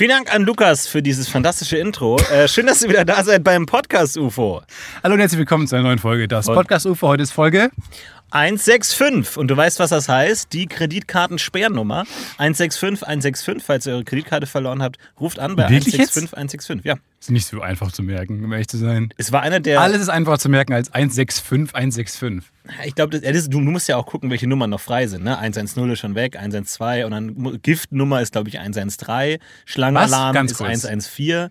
Vielen Dank an Lukas für dieses fantastische Intro. Äh, schön, dass ihr wieder da seid beim Podcast UFO. Hallo und herzlich willkommen zu einer neuen Folge. Das Podcast UFO heute ist Folge 165. Und du weißt, was das heißt? Die Kreditkartensperrnummer 165 165. Falls ihr eure Kreditkarte verloren habt, ruft an bei Wirklich 165 jetzt? 165. Ja. ist nicht so einfach zu merken, um ehrlich zu sein. Es war einer der. Alles ist einfacher zu merken als 165 165. Ich glaube, du, musst ja auch gucken, welche Nummern noch frei sind. Ne? 110 ist schon weg, 112 und dann Giftnummer ist, glaube ich, 113. Schlangenalarm ist kurz. 114.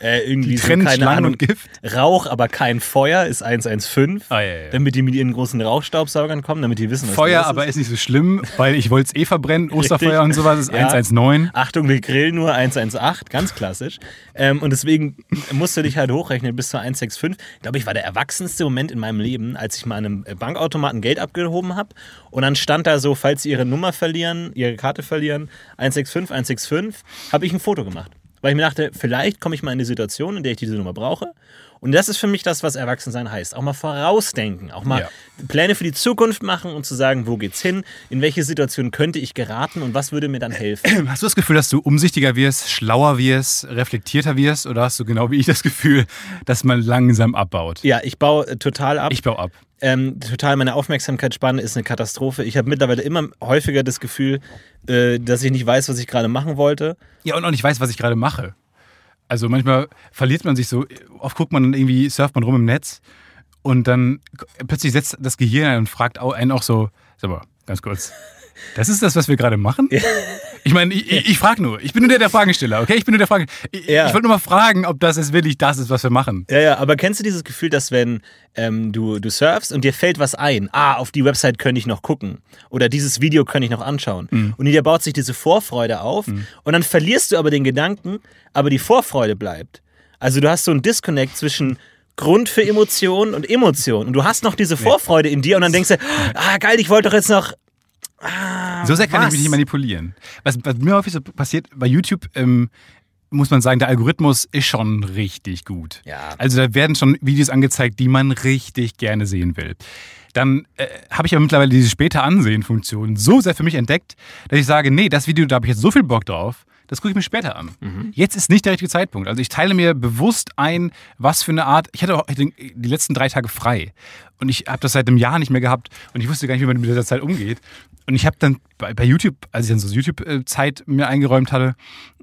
Äh, irgendwie Die so, keine Schlangen Ahnung, und Gift. Rauch, aber kein Feuer ist 115. Ah, ja, ja. Damit die mit ihren großen Rauchstaubsaugern kommen, damit die wissen, was Feuer aber ist. ist nicht so schlimm, weil ich wollte es eh verbrennen. Osterfeuer und sowas ist Ja. 119. Achtung, wir grillen nur 118, ganz klassisch. Ähm, und deswegen musst du dich halt hochrechnen bis zur 165. Ich glaube, ich war der erwachsenste Moment in meinem Leben, als ich mal an einem Bankautomaten Geld abgehoben habe. Und dann stand da so, falls sie ihre Nummer verlieren, ihre Karte verlieren, 165, 165, habe ich ein Foto gemacht. Weil ich mir dachte, vielleicht komme ich mal in eine Situation, in der ich diese Nummer brauche. Und das ist für mich das, was Erwachsensein heißt. Auch mal vorausdenken, auch mal Ja. Pläne für die Zukunft machen und zu sagen, wo geht's hin, in welche Situation könnte ich geraten und was würde mir dann helfen. Hast du das Gefühl, dass du umsichtiger wirst, schlauer wirst, reflektierter wirst? Oder hast du genau wie ich das Gefühl, dass man langsam abbaut? Ja, ich baue äh, total ab. Ich baue ab. Ähm, total meine Aufmerksamkeitsspanne ist eine Katastrophe. Ich habe mittlerweile immer häufiger das Gefühl, äh, dass ich nicht weiß, was ich gerade machen wollte. Ja, und auch nicht weiß, was ich gerade mache. Also manchmal verliert man sich so, oft guckt man dann irgendwie, surft man rum im Netz und dann plötzlich setzt das Gehirn ein und fragt einen auch so, sag mal, ganz kurz, das ist das, was wir gerade machen? Ich meine, ich, ich, ich frage nur, ich bin nur der, der Fragensteller, okay? Ich bin nur der Frage. Ich, Ja. ich wollte nur mal fragen, ob das jetzt wirklich das ist, was wir machen. Ja, ja, aber kennst du dieses Gefühl, dass wenn ähm, du, du surfst und dir fällt was ein, ah, auf die Website könnte ich noch gucken oder dieses Video könnte ich noch anschauen und in dir baut sich diese Vorfreude auf und dann verlierst du aber den Gedanken, aber die Vorfreude bleibt. Also du hast so einen Disconnect zwischen Grund für Emotion und Emotion und du hast noch diese Vorfreude in dir und dann denkst du, ah, geil, ich wollte doch jetzt noch So sehr kann was? ich mich nicht manipulieren. Was, was mir häufig so passiert, bei YouTube ähm, muss man sagen, der Algorithmus ist schon richtig gut. Ja. Also da werden schon Videos angezeigt, die man richtig gerne sehen will. Dann äh, habe ich aber mittlerweile diese später Ansehen-Funktion so sehr für mich entdeckt, dass ich sage, nee, das Video, da habe ich jetzt so viel Bock drauf, das gucke ich mir später an. Jetzt ist nicht der richtige Zeitpunkt. Also ich teile mir bewusst ein, was für eine Art. Ich hatte auch die die letzten drei Tage frei. Und ich habe das seit einem Jahr nicht mehr gehabt. Und ich wusste gar nicht, wie man mit dieser Zeit umgeht. Und ich habe dann bei, bei YouTube, als ich dann so YouTube-Zeit mir eingeräumt hatte,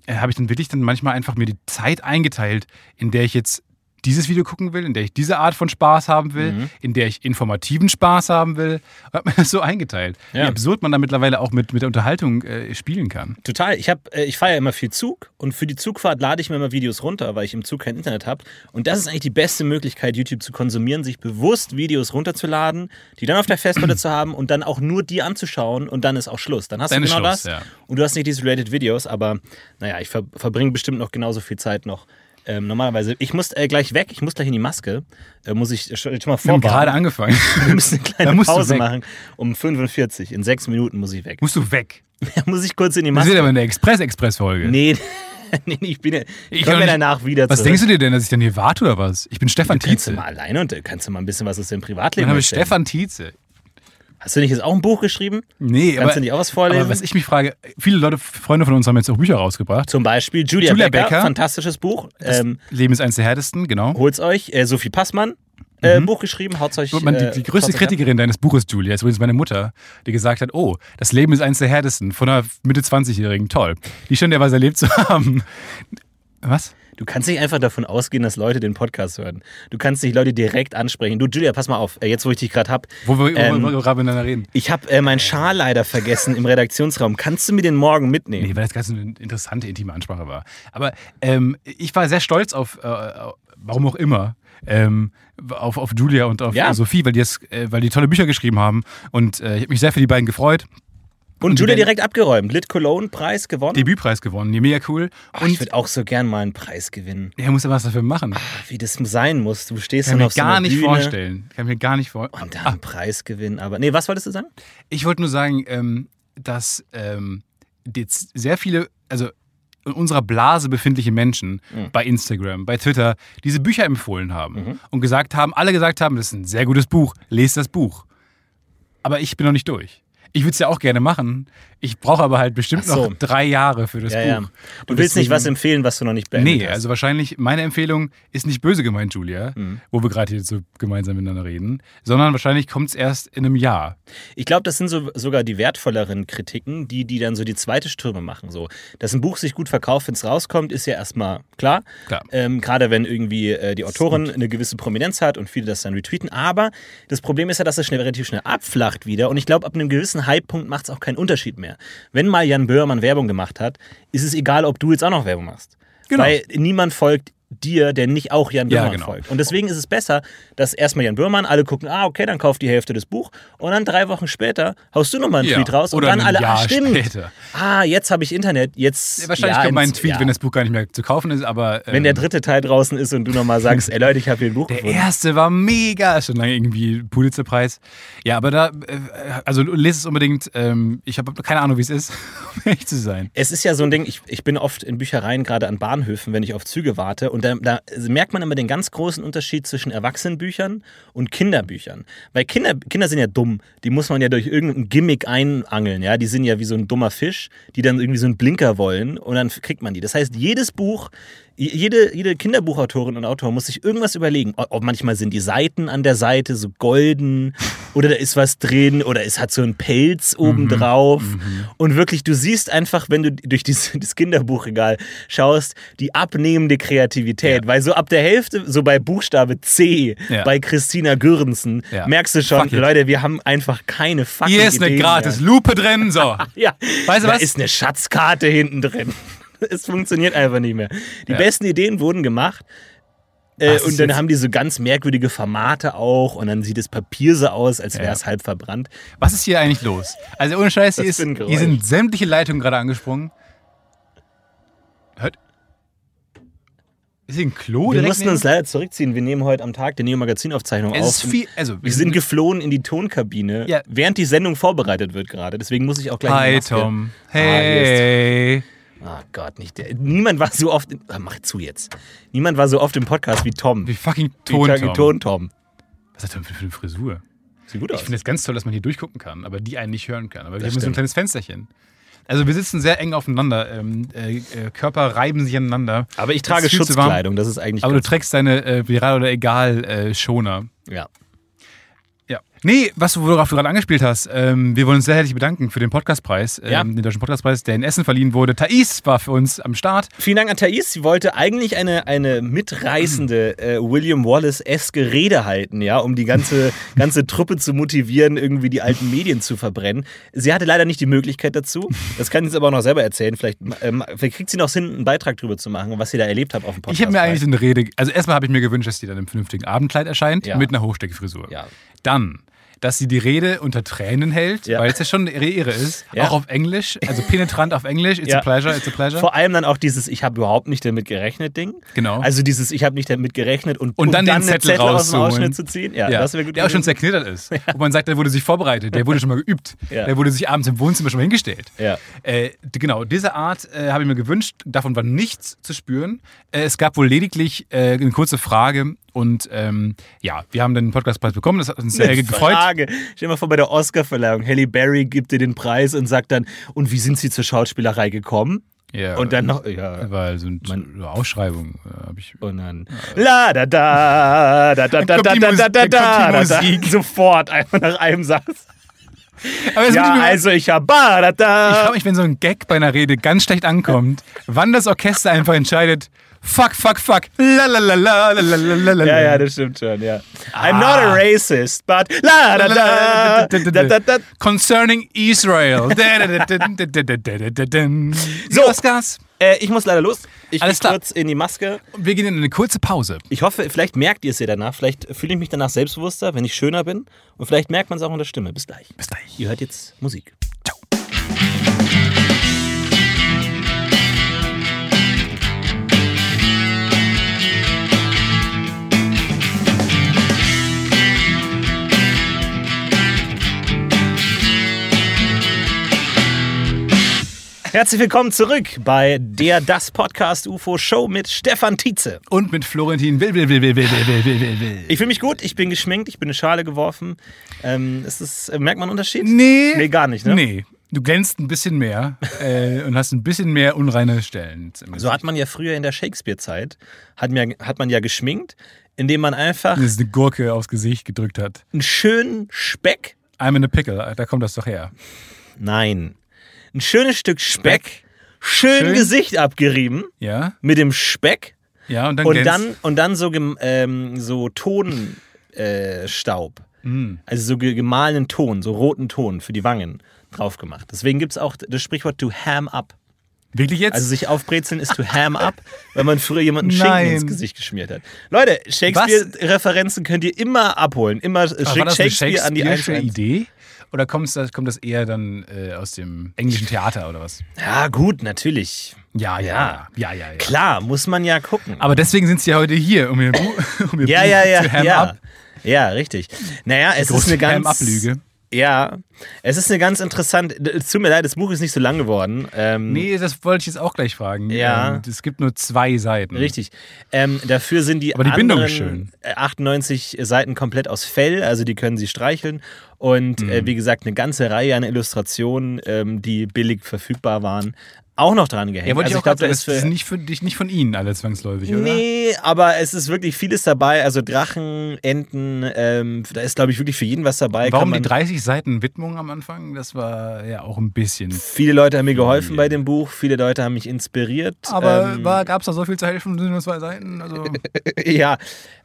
äh, habe ich dann wirklich dann manchmal einfach mir die Zeit eingeteilt, in der ich jetzt dieses Video gucken will, in der ich diese Art von Spaß haben will, Mhm. in der ich informativen Spaß haben will. Und habe mir das so eingeteilt. Ja. Wie absurd man da mittlerweile auch mit, mit der Unterhaltung äh, spielen kann. Total. Ich, hab, äh, ich fahre ja immer viel Zug und für die Zugfahrt lade ich mir immer Videos runter, weil ich im Zug kein Internet habe. Und das ist eigentlich die beste Möglichkeit, YouTube zu konsumieren, sich bewusst Videos runterzuladen, die dann auf der Festplatte zu haben und dann auch nur die anzuschauen und dann ist auch Schluss. Dann hast Dann du genau Schluss, das. ja. Und du hast nicht diese Related Videos, aber naja, ich ver verbringe bestimmt noch genauso viel Zeit noch. Ähm, normalerweise, ich muss äh, gleich weg, ich muss gleich in die Maske. Äh, muss ich schon, schon mal Wir haben gerade angefangen. Wir müssen eine kleine Pause machen. Um 45. In sechs Minuten muss ich weg. Musst du weg. muss ich kurz in die Das Maske. wird aber eine Express-Express-Folge. Nee, nee, ich bin ja. Ich Ich komme ja danach wieder Was zurück. denkst du dir denn, dass ich dann hier warte oder was? Ich bin Stefan Du kannst du Tietze. mal alleine und äh, kannst du mal ein bisschen was aus deinem Mein Privatleben Name ist erzählen. Stefan Tietze. Hast du nicht jetzt auch ein Buch geschrieben? Nee, Kannst aber, du nicht auch was vorlesen? aber was ich mich frage, viele Leute, Freunde von uns haben jetzt auch Bücher rausgebracht. Zum Beispiel Julia, Julia Becker, Becker. fantastisches Buch. Ähm, Leben ist eines der härtesten, genau. holt's euch. Äh, Sophie Passmann, äh, Buch geschrieben, haut's euch. Man, äh, die, die größte. Kritikerin deines Buches, Julia, ist übrigens meine Mutter, die gesagt hat, oh, das Leben ist eines der härtesten von einer Mitte 20-Jährigen. Toll. Die scheint ja was erlebt zu haben. Was? Du kannst nicht einfach davon ausgehen, dass Leute den Podcast hören. Du kannst nicht Leute direkt ansprechen. Du, Julia, pass mal auf. Äh, jetzt, wo ich dich gerade hab. Wo wir, Ähm, wo wir gerade miteinander reden. Ich habe äh, meinen Schal leider vergessen im Redaktionsraum. Kannst du mir den morgen mitnehmen? Nee, weil das ganz eine interessante, intime Ansprache war. Aber ähm, ich war sehr stolz auf, äh, warum auch immer, ähm, auf, auf Julia und auf Ja. Sophie, weil die, das, äh, weil die tolle Bücher geschrieben haben. Und äh, ich habe mich sehr für die beiden gefreut. Und Julia direkt abgeräumt. Lit Cologne Preis gewonnen. Debütpreis gewonnen. Ja, mega cool. Oh, ich und würde auch so gern mal einen Preis gewinnen. er muss ja was dafür machen. Wie das sein muss. Du stehst Kann dann mir auf so gar einer nicht Bühne vorstellen. Kann mir gar nicht vorstellen. und dann einen Preis gewinnen. Aber nee, was wolltest du sagen? Ich wollte nur sagen, ähm, dass ähm, jetzt sehr viele, also in unserer Blase befindliche Menschen Mhm. bei Instagram, bei Twitter diese Bücher empfohlen haben Mhm. und gesagt haben, alle gesagt haben, das ist ein sehr gutes Buch, lest das Buch. Aber ich bin noch nicht durch. Ich würde es ja auch gerne machen. Ich brauche aber halt bestimmt so. noch drei Jahre für das Ja, Buch. ja. Du Und willst nicht deswegen- was empfehlen, was du noch nicht beendet Nee, hast. also wahrscheinlich, meine Empfehlung ist nicht böse gemeint, Julia, Mhm. wo wir gerade hier so gemeinsam miteinander reden, sondern wahrscheinlich kommt es erst in einem Jahr. Ich glaube, das sind so, sogar die wertvolleren Kritiken, die, die dann so die zweite Stürme machen. So, dass ein Buch sich gut verkauft, wenn es rauskommt, ist ja erstmal klar. Klar. Ähm, Gerade wenn irgendwie äh, die Autorin eine gewisse Prominenz hat und viele das dann retweeten. Aber das Problem ist ja, dass es schnell, relativ schnell abflacht wieder. Und ich glaube, ab einem gewissen Hypepunkt macht es auch keinen Unterschied mehr. Wenn mal Jan Böhrmann Werbung gemacht hat, ist es egal, ob du jetzt auch noch Werbung machst. Genau. Weil niemand folgt dir, der nicht auch Jan Ja, Böhrmann genau. folgt. Und deswegen ist es besser, dass erstmal Jan Böhrmann, alle gucken, ah, okay, dann kauft die Hälfte des Buch und dann drei Wochen später haust du nochmal einen Ja, Tweet raus und dann alle, Jahr ah, stimmt. später. Ah, jetzt habe ich Internet, jetzt. Wahrscheinlich ja, kommt mein Tweet, ja. wenn das Buch gar nicht mehr zu kaufen ist, aber. Ähm, Wenn der dritte Teil draußen ist und du nochmal sagst, ey Leute, ich habe hier ein Buch Der gefunden. erste war mega, schon lange irgendwie Pulitzerpreis. Ja, aber da, äh, also lese es unbedingt. Ähm, ich habe keine Ahnung, wie es ist, um ehrlich zu sein. Es ist ja so ein Ding, ich, ich bin oft in Büchereien, gerade an Bahnhöfen, wenn ich auf Züge warte. Und da, da merkt man immer den ganz großen Unterschied zwischen Erwachsenenbüchern und Kinderbüchern. Weil Kinder, Kinder sind ja dumm. Die muss man ja durch irgendein Gimmick einangeln. Ja? Die sind ja wie so ein dummer Fisch, die dann irgendwie so einen Blinker wollen und dann kriegt man die. Das heißt, jedes Buch, jede, jede Kinderbuchautorin und Autor muss sich irgendwas überlegen. Ob manchmal sind die Seiten an der Seite so golden oder da ist was drin oder es hat so einen Pelz obendrauf. Und wirklich, du siehst einfach, wenn du durch dieses, das Kinderbuchregal schaust, die abnehmende Kreativität. Weil so ab der Hälfte, so bei Buchstabe C, Ja. bei Christina Gürrensen, Ja. merkst du schon. Leute, wir haben einfach keine fucking Hier ist eine Ideen gratis mehr. Lupe drin, so. Ja, Weißt du da was? ist eine Schatzkarte hinten drin. Es funktioniert einfach nicht mehr. Die Ja. besten Ideen wurden gemacht. Äh, und dann haben die so ganz merkwürdige Formate auch und dann sieht das Papier so aus, als wäre Ja. es halb verbrannt. Was ist hier eigentlich los? Also ohne Scheiß, hier, ist, hier sind sämtliche Leitungen gerade angesprungen. Hört. Ist hier ein Klo Wir mussten neben? uns leider zurückziehen. Wir nehmen heute am Tag die Neo-Magazin-Aufzeichnung auf. ist viel, also wir sind geflohen in die Tonkabine, Ja. während die Sendung vorbereitet wird gerade. Deswegen muss ich auch gleich Hi Tom. Ah, Hey. Ah Gott, nicht der. Niemand war so oft. In, ah, mach zu jetzt. Niemand war so oft im Podcast wie Tom. Wie fucking Ton Tom. Ton Tom. Was hat Tom für eine Frisur? Sieht gut Ich aus. finde es ganz toll, dass man hier durchgucken kann, aber die einen nicht hören kann. Aber wir Das haben so ein kleines Fensterchen. Also wir sitzen sehr eng aufeinander. Ähm, äh, äh, Körper reiben sich aneinander. Aber ich trage warm. Schutzkleidung. Das ist eigentlich. Aber du trägst deine äh, Viral oder egal äh, Schoner. ja. Ja. Nee, was du, worauf du gerade angespielt hast, ähm, wir wollen uns sehr herzlich bedanken für den Podcastpreis, ähm, Ja. den Deutschen Podcastpreis, der in Essen verliehen wurde. Thais war für uns am Start. Vielen Dank an Thais. Sie wollte eigentlich eine, eine mitreißende äh, William Wallace-eske Rede halten, ja, um die ganze, ganze Truppe zu motivieren, irgendwie die alten Medien zu verbrennen. Sie hatte leider nicht die Möglichkeit dazu. Das kann sie jetzt aber auch noch selber erzählen. Vielleicht, ähm, vielleicht kriegt sie noch Sinn, einen Beitrag drüber zu machen, was sie da erlebt hat auf dem Podcast. Ich habe mir eigentlich eine Rede, also erstmal habe ich mir gewünscht, dass die dann im vernünftigen Abendkleid erscheint, Ja. mit einer Hochsteckfrisur. Ja. Dann, dass sie die Rede unter Tränen hält, Ja. weil es ja schon ihre Ehre ist, Ja. auch auf Englisch, also penetrant auf Englisch, it's Ja. a pleasure, it's a pleasure. Vor allem dann auch dieses Ich habe überhaupt nicht damit gerechnet Ding. Genau. Also dieses Ich habe nicht damit gerechnet und, Und dann den einen Zettel aus dem. Ausschnitt zu ziehen. Ja, das wäre gut. der auch schon gewesen. zerknittert ist. Wo man sagt, der wurde sich vorbereitet, der wurde schon mal geübt. Der wurde sich abends im Wohnzimmer schon mal hingestellt. Ja. Äh, genau, diese Art äh, habe ich mir gewünscht. Davon war nichts zu spüren. Äh, es gab wohl lediglich äh, eine kurze Frage und ähm, ja, wir haben den Podcastpreis bekommen. Das hat uns sehr Eine gefreut. Frage. Stell dir mal vor, bei der Oscarverleihung, Halle Berry gibt dir den Preis und sagt dann, und wie sind Sie zur Schauspielerei gekommen? Ja, Und dann noch, ja. weil so, eine Ausschreibung äh, habe ich. Und dann, la da da, da da da da da da da da da. Sofort, einfach nach einem Satz. Aber Ja, ich also ich hab ba da Ich da. frage mich, wenn so ein Gag bei einer Rede ganz schlecht ankommt, wann das Orchester einfach entscheidet, Fuck, fuck, fuck. La la la la la la la Ja, ja, das stimmt schon, ja. Ah. I'm not a ah. racist, but la la la. Concerning Israel. so, was Äh, ich muss leider los. Ich Alles klar. kurz in die Maske. Wir gehen in eine kurze Pause. Ich hoffe, vielleicht merkt ihr es ja danach. Vielleicht fühle ich mich danach selbstbewusster, wenn ich schöner bin. Und vielleicht merkt man es auch in der Stimme. Bis gleich. Bis gleich. Ihr hört jetzt Musik. Herzlich willkommen zurück bei der Das Podcast UFO Show mit Stefan Tietze. Und mit Florentin Will, Will, Will, Will, Will, Will, Will, Will, Will. Ich fühle mich gut, ich bin geschminkt, ich bin eine Schale geworfen. Ähm, ist das, äh, merkt man einen Unterschied? Nee. Nee, gar nicht, ne? Nee. Du glänzt ein bisschen mehr äh, und hast ein bisschen mehr unreine Stellen. So hat man ja früher in der Shakespeare-Zeit, hat, man- hat man ja geschminkt, indem man einfach Dass es eine Gurke aufs Gesicht gedrückt hat. einen schönen Speck, I'm in a pickle, da kommt das doch her. nein, ein schönes Stück Speck, schön, Schön. Gesicht abgerieben Ja? mit dem Speck Ja, und dann und dann, und dann so, ähm, so Tonstaub. Äh. Mm. Also so ge- gemahlenen Ton, so roten Ton für die Wangen drauf gemacht. Deswegen gibt es auch das Sprichwort to ham up. Wirklich jetzt? Also sich aufbrezeln ist to ham up, wenn man früher jemanden Schinken Nein. ins Gesicht geschmiert hat. Leute, Shakespeare-Referenzen könnt ihr immer abholen. Immer schickt eine Shakespeare an die 1 Idee? Oder kommt das, kommt das eher dann äh, aus dem englischen Theater oder was? Ja, gut, natürlich. Ja, ja, ja, ja, ja. Klar, muss man ja gucken. Aber deswegen sind sie ja heute hier, um ihr Buch, um ihr ja, Buch ja, ja, zu ja. up. Ja, richtig. Naja, es ist eine ganz. Ja, es ist eine ganz interessante. Es tut mir leid, das Buch ist nicht so lang geworden. Ähm, Nee, das wollte ich jetzt auch gleich fragen. Ja. Ähm, es gibt nur zwei Seiten. Richtig. Ähm, dafür sind die, Aber die Bindung ist schön. äh, 98 Seiten komplett aus Fell, also die können sie streicheln. Und Mhm. äh, wie gesagt, eine ganze Reihe an Illustrationen, ähm, die billig verfügbar waren, auch noch dran gehängt. Ja, wollte also ich auch sagen, ist das sind nicht, für dich, nicht von Ihnen alle zwangsläufig, oder? Nee, aber es ist wirklich vieles dabei. Also Drachen, Enten, ähm, da ist, glaube ich, wirklich für jeden was dabei. Warum die man, 30 Seiten Widmung am Anfang? Das war ja auch ein bisschen. Viele Leute haben mir geholfen bei dem Buch, viele Leute haben mich inspiriert. Aber ähm, gab es da so viel zu helfen? Sind nur zwei Seiten? Also, ja.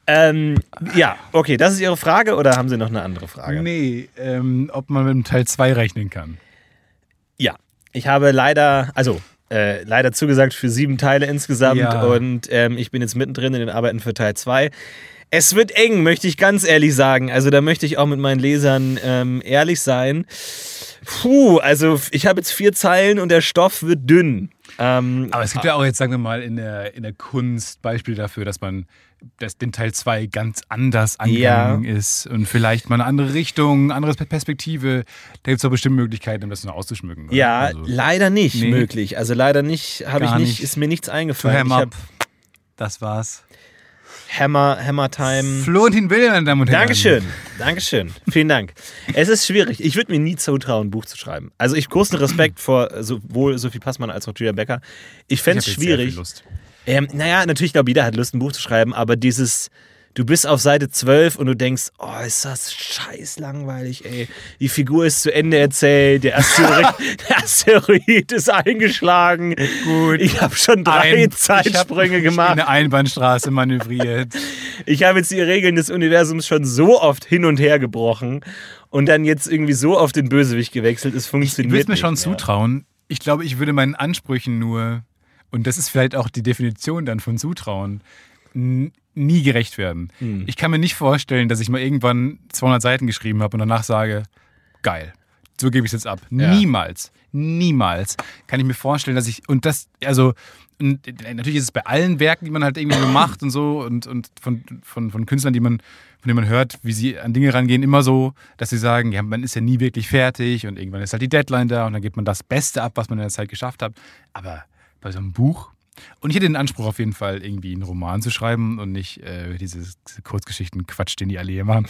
Ähm, ja, okay, das ist Ihre Frage oder haben Sie noch eine andere Frage? nee, ähm, ob man mit dem Teil 2 rechnen kann. Ja, ich habe leider, also äh, leider zugesagt für sieben Teile insgesamt Ja. und ähm, ich bin jetzt mittendrin in den Arbeiten für Teil 2. Es wird eng, möchte ich ganz ehrlich sagen. Also da möchte ich auch mit meinen Lesern ähm, ehrlich sein. Puh, also ich habe jetzt vier Zeilen und der Stoff wird dünn. Ähm, Aber es gibt ja auch jetzt, sagen wir mal, in der, in der Kunst Beispiele dafür, dass man dass den Teil 2 ganz anders angegangen ist und vielleicht mal eine andere Richtung, andere Perspektive. Da gibt es doch bestimmt Möglichkeiten, um das noch auszuschmücken. oder? ja, Also, leider nicht Nee. möglich. Also leider nicht, habe ich nicht, nicht. ist mir nichts to eingefallen. ham Ich up. habe Das war's. Hammer, Hammer Time. Florentin Will, meine Damen und Herren. Dankeschön, Dankeschön. Vielen Dank. Es ist schwierig. Ich würde mir nie zutrauen, ein Buch zu schreiben. Also ich großen Respekt vor sowohl Sophie Passmann als auch Julia Becker. Ich Ich fände es jetzt sehr viel schwierig. Lust. Ähm, naja, natürlich, glaube jeder hat Lust, ein Buch zu schreiben, aber dieses, du bist auf Seite 12 und du denkst, oh, ist das scheiß langweilig, ey. Die Figur ist zu Ende erzählt, der Asteroid, der Asteroid ist eingeschlagen. Gut. Ich habe schon drei Ein- Zeitsprünge ich hab gemacht. Eine Einbahnstraße manövriert. Ich habe jetzt die Regeln des Universums schon so oft hin und her gebrochen und dann jetzt irgendwie so auf den Bösewicht gewechselt. Es Ich funktioniert würde mir schon mehr. zutrauen. Ich glaube, ich würde meinen Ansprüchen nur, und das ist vielleicht auch die Definition dann von Zutrauen, nie gerecht werden. Hm. Ich kann mir nicht vorstellen, dass ich mal irgendwann 200 Seiten geschrieben habe und danach sage, geil, so gebe ich es jetzt ab. Ja. Niemals, niemals kann ich mir vorstellen, dass ich, und das, also, und natürlich ist es bei allen Werken, die man halt irgendwie so macht und so und, und von, von, von Künstlern, die man, von denen man hört, wie sie an Dinge rangehen, immer so, dass sie sagen, ja, man ist ja nie wirklich fertig und irgendwann ist halt die Deadline da und dann gibt man das Beste ab, was man in der Zeit geschafft hat. Aber bei so einem Buch, und ich hätte den Anspruch auf jeden Fall, irgendwie einen Roman zu schreiben und nicht äh, diese, diese Kurzgeschichten-Quatsch, den die alle hier machen.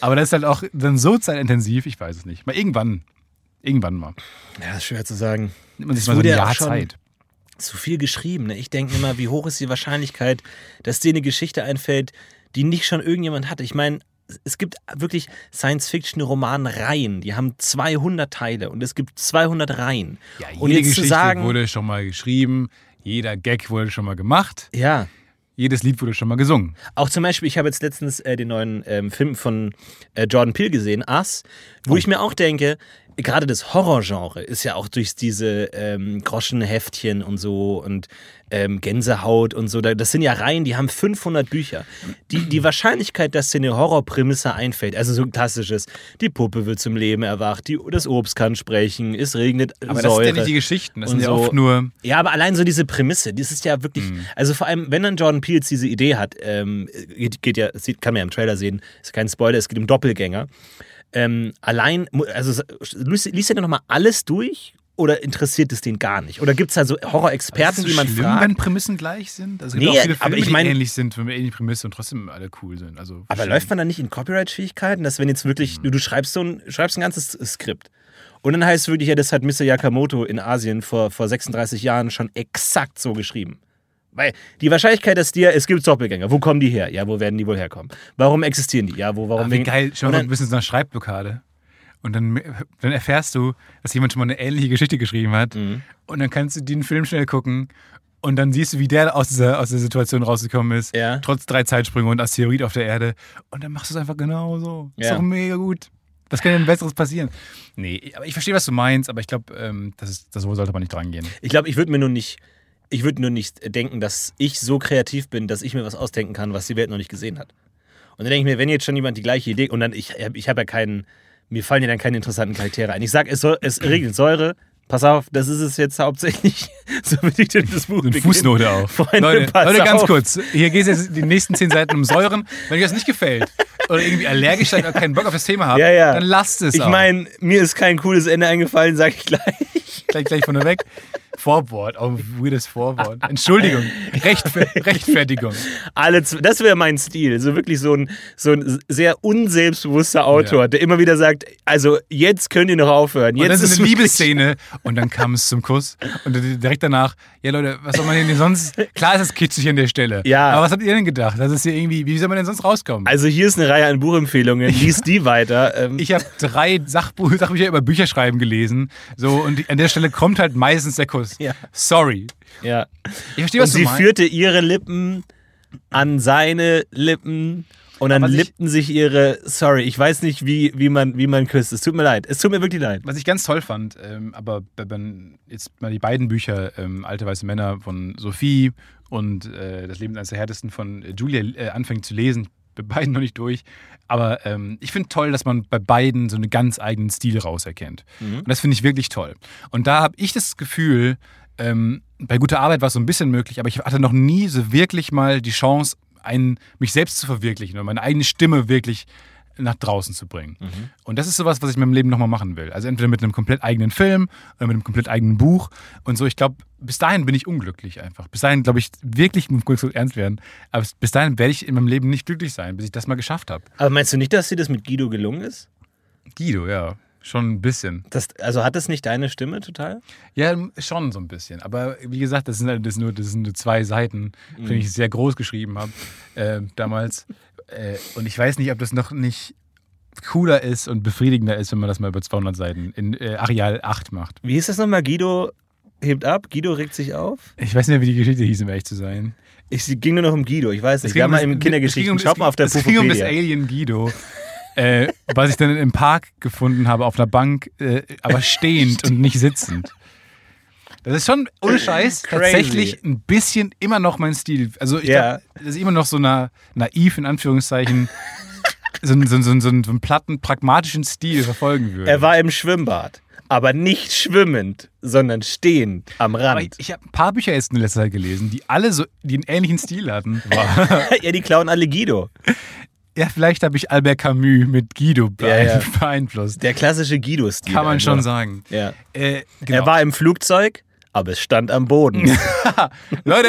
Aber das ist halt auch dann so zeitintensiv, ich weiß es nicht. Mal irgendwann, irgendwann mal. Ja, ist schwer zu sagen. Nimmt man sich Es mal so ein wurde ja auch Jahr Zeit. Zu viel geschrieben. Ne? Ich denke immer, wie hoch ist die Wahrscheinlichkeit, dass dir eine Geschichte einfällt, die nicht schon irgendjemand hatte. Ich meine, es gibt wirklich Science-Fiction-Roman-Reihen, die haben 200 Teile und es gibt 200 Reihen. Ja, jede und Geschichte sagen, wurde schon mal geschrieben, jeder Gag wurde schon mal gemacht, ja, jedes Lied wurde schon mal gesungen. Auch zum Beispiel, ich habe jetzt letztens äh, den neuen ähm, Film von äh, Jordan Peele gesehen, Us, wo ich mir auch denke, gerade das Horrorgenre ist ja auch durch diese ähm, Groschenheftchen und so und ähm, Gänsehaut und so, da- das sind ja Reihen, die haben 500 Bücher. Die, die Wahrscheinlichkeit, dass dir eine Horrorprämisse einfällt, also so ein klassisches, die Puppe wird zum Leben erwacht, die, das Obst kann sprechen, es regnet Aber Säure. das sind ja nicht die Geschichten, das sind ja so. oft nur. Ja, aber allein so diese Prämisse, das ist ja wirklich, Mhm. also vor allem, wenn dann Jordan Peele diese Idee hat, ähm, geht, geht ja, kann man ja im Trailer sehen, ist kein Spoiler, es geht um Doppelgänger. Ähm, allein, also liest liest er nochmal alles durch oder interessiert es den gar nicht? Oder gibt es da so Horrorexperten, die man schlimm, fragt? wenn Prämissen gleich sind? Also Nee, auch viele aber Filme, ich die mein- ähnlich sind, wenn wir ähnliche Prämisse und trotzdem alle cool sind. Also Aber läuft man da nicht in Copyright-Fähigkeiten, dass wenn jetzt wirklich, Hm. du, du schreibst so ein, schreibst ein ganzes Skript und dann heißt es wirklich, ja, das hat Mr. Yakamoto in Asien vor, vor 36 Jahren schon exakt so geschrieben. Weil die Wahrscheinlichkeit, dass dir, es gibt Doppelgänger, wo kommen die her? Ja, wo werden die wohl herkommen? Warum existieren die? Ja, wo, warum Ah, wie geil, schon Und mal dann- ein bisschen so eine Schreibblockade. Und dann, dann erfährst du, dass jemand schon mal eine ähnliche Geschichte geschrieben hat. Mhm. Und dann kannst du den Film schnell gucken. Und dann siehst du, wie der aus dieser, aus der Situation rausgekommen ist. Ja. Trotz drei Zeitsprünge und Asteroid auf der Erde. Und dann machst du es einfach genauso. Ist Ja. doch mega gut. Was kann denn Besseres passieren? Nee, aber ich verstehe, was du meinst, aber ich glaube, ähm, das, ist, das so sollte man nicht dran gehen. Ich glaube, ich würde mir nur nicht, ich würde nur nicht denken, dass ich so kreativ bin, dass ich mir was ausdenken kann, was die Welt noch nicht gesehen hat. Und dann denke ich mir, wenn jetzt schon jemand die gleiche Idee, und dann, ich, ich habe ja keinen, mir fallen ja dann keine interessanten Charaktere ein. Ich sage, es, soll, es regnet Säure. Pass auf, das ist es jetzt hauptsächlich. so will ich denn das Buch Eine. Fußnote auf. Freunde, Leute, Leute, ganz auf. kurz. Hier geht es jetzt die nächsten zehn Seiten um Säuren. Wenn euch das nicht gefällt oder irgendwie allergisch seid oder keinen Bock auf das Thema habt, Ja, ja. dann lasst es Ich meine, mir ist kein cooles Ende eingefallen, sage ich gleich. gleich, gleich von der weg. Vorwort, oh, weirdes Vorwort. Entschuldigung, Rechtfer Rechtfertigung. Alle, das wäre mein Stil. So wirklich so ein, so ein sehr unselbstbewusster Autor, Ja. der immer wieder sagt, also jetzt könnt ihr noch aufhören. Und Jetzt dann ist eine Liebesszene und dann kam es zum Kuss und direkt danach, ja Leute, was soll man denn sonst, klar ist es kitschig an der Stelle, Ja. aber was habt ihr denn gedacht? Das ist hier irgendwie, wie soll man denn sonst rauskommen? Also hier ist eine Reihe an Buchempfehlungen. Lies die weiter. Ähm, ich habe drei Sachbücher über Bücherschreiben gelesen, so und an der Stelle kommt halt meistens der Kuss. Ja. Sorry. ja. Ich verstehe, Und was du sie meinst. führte ihre Lippen an seine Lippen und dann lippten sich ihre. Sorry, ich weiß nicht, wie, wie, man, wie man küsst. Es tut mir leid. Es tut mir wirklich leid. Was ich ganz toll fand, ähm, aber wenn man jetzt mal die beiden Bücher, ähm, Alte weiße Männer von Sophie und äh, Das Leben ist eines der härtesten von äh, Julia äh, anfängt zu lesen, bei beiden noch nicht durch. Aber ähm, ich finde toll, dass man bei beiden so einen ganz eigenen Stil rauserkennt. Und das finde ich wirklich toll. Und da habe ich das Gefühl, ähm, bei guter Arbeit war es so ein bisschen möglich, aber ich hatte noch nie so wirklich mal die Chance, einen, mich selbst zu verwirklichen oder meine eigene Stimme wirklich nach draußen zu bringen. Und das ist sowas, was ich in meinem Leben nochmal machen will. Also entweder mit einem komplett eigenen Film oder mit einem komplett eigenen Buch. Und so, ich glaube, bis dahin bin ich unglücklich einfach. Bis dahin, glaube ich, wirklich, muss kurz ernst werden, aber bis dahin werde ich in meinem Leben nicht glücklich sein, bis ich das mal geschafft habe. Aber meinst du nicht, dass dir das mit Guido gelungen ist? Guido, ja, schon ein bisschen. Das, also hat das nicht deine Stimme total? Ja, schon so ein bisschen. Aber wie gesagt, das sind, halt- das nur, das sind nur zwei Seiten, die ich sehr groß geschrieben habe äh, damals. Äh, und ich weiß nicht, ob das noch nicht cooler ist und befriedigender ist, wenn man das mal über 200 Seiten in äh, Areal 8 macht. Wie hieß das nochmal? Guido hebt ab, Guido regt sich auf. Ich weiß nicht mehr, wie die Geschichte hieß, um ehrlich zu sein. Es ging nur noch um Guido, ich weiß nicht. Wir haben um mal in Kindergeschichten. es ging um- Schaut mal auf der Es ging um das. Alien Guido, äh, was ich dann im Park gefunden habe, auf einer Bank, äh, aber stehend und nicht sitzend. Das ist schon, ohne Scheiß, tatsächlich ein bisschen immer noch mein Stil. Also ich Ja. glaub, das ist immer noch so na, naiv, in Anführungszeichen, so, so, so, so einen platten, pragmatischen Stil verfolgen würde. Er war im Schwimmbad, aber nicht schwimmend, sondern stehend am aber ich, Rand. ich habe ein paar Bücher jetzt in letzter Zeit gelesen, die alle so, die einen ähnlichen Stil hatten. Ja, die klauen alle Guido. ja, vielleicht habe ich Albert Camus mit Guido Ja, ja. beeinflusst. Der klassische Guido-Stil. Kann man einfach. schon sagen. Ja. Äh, genau. Er war im Flugzeug, aber es stand am Boden. Leute!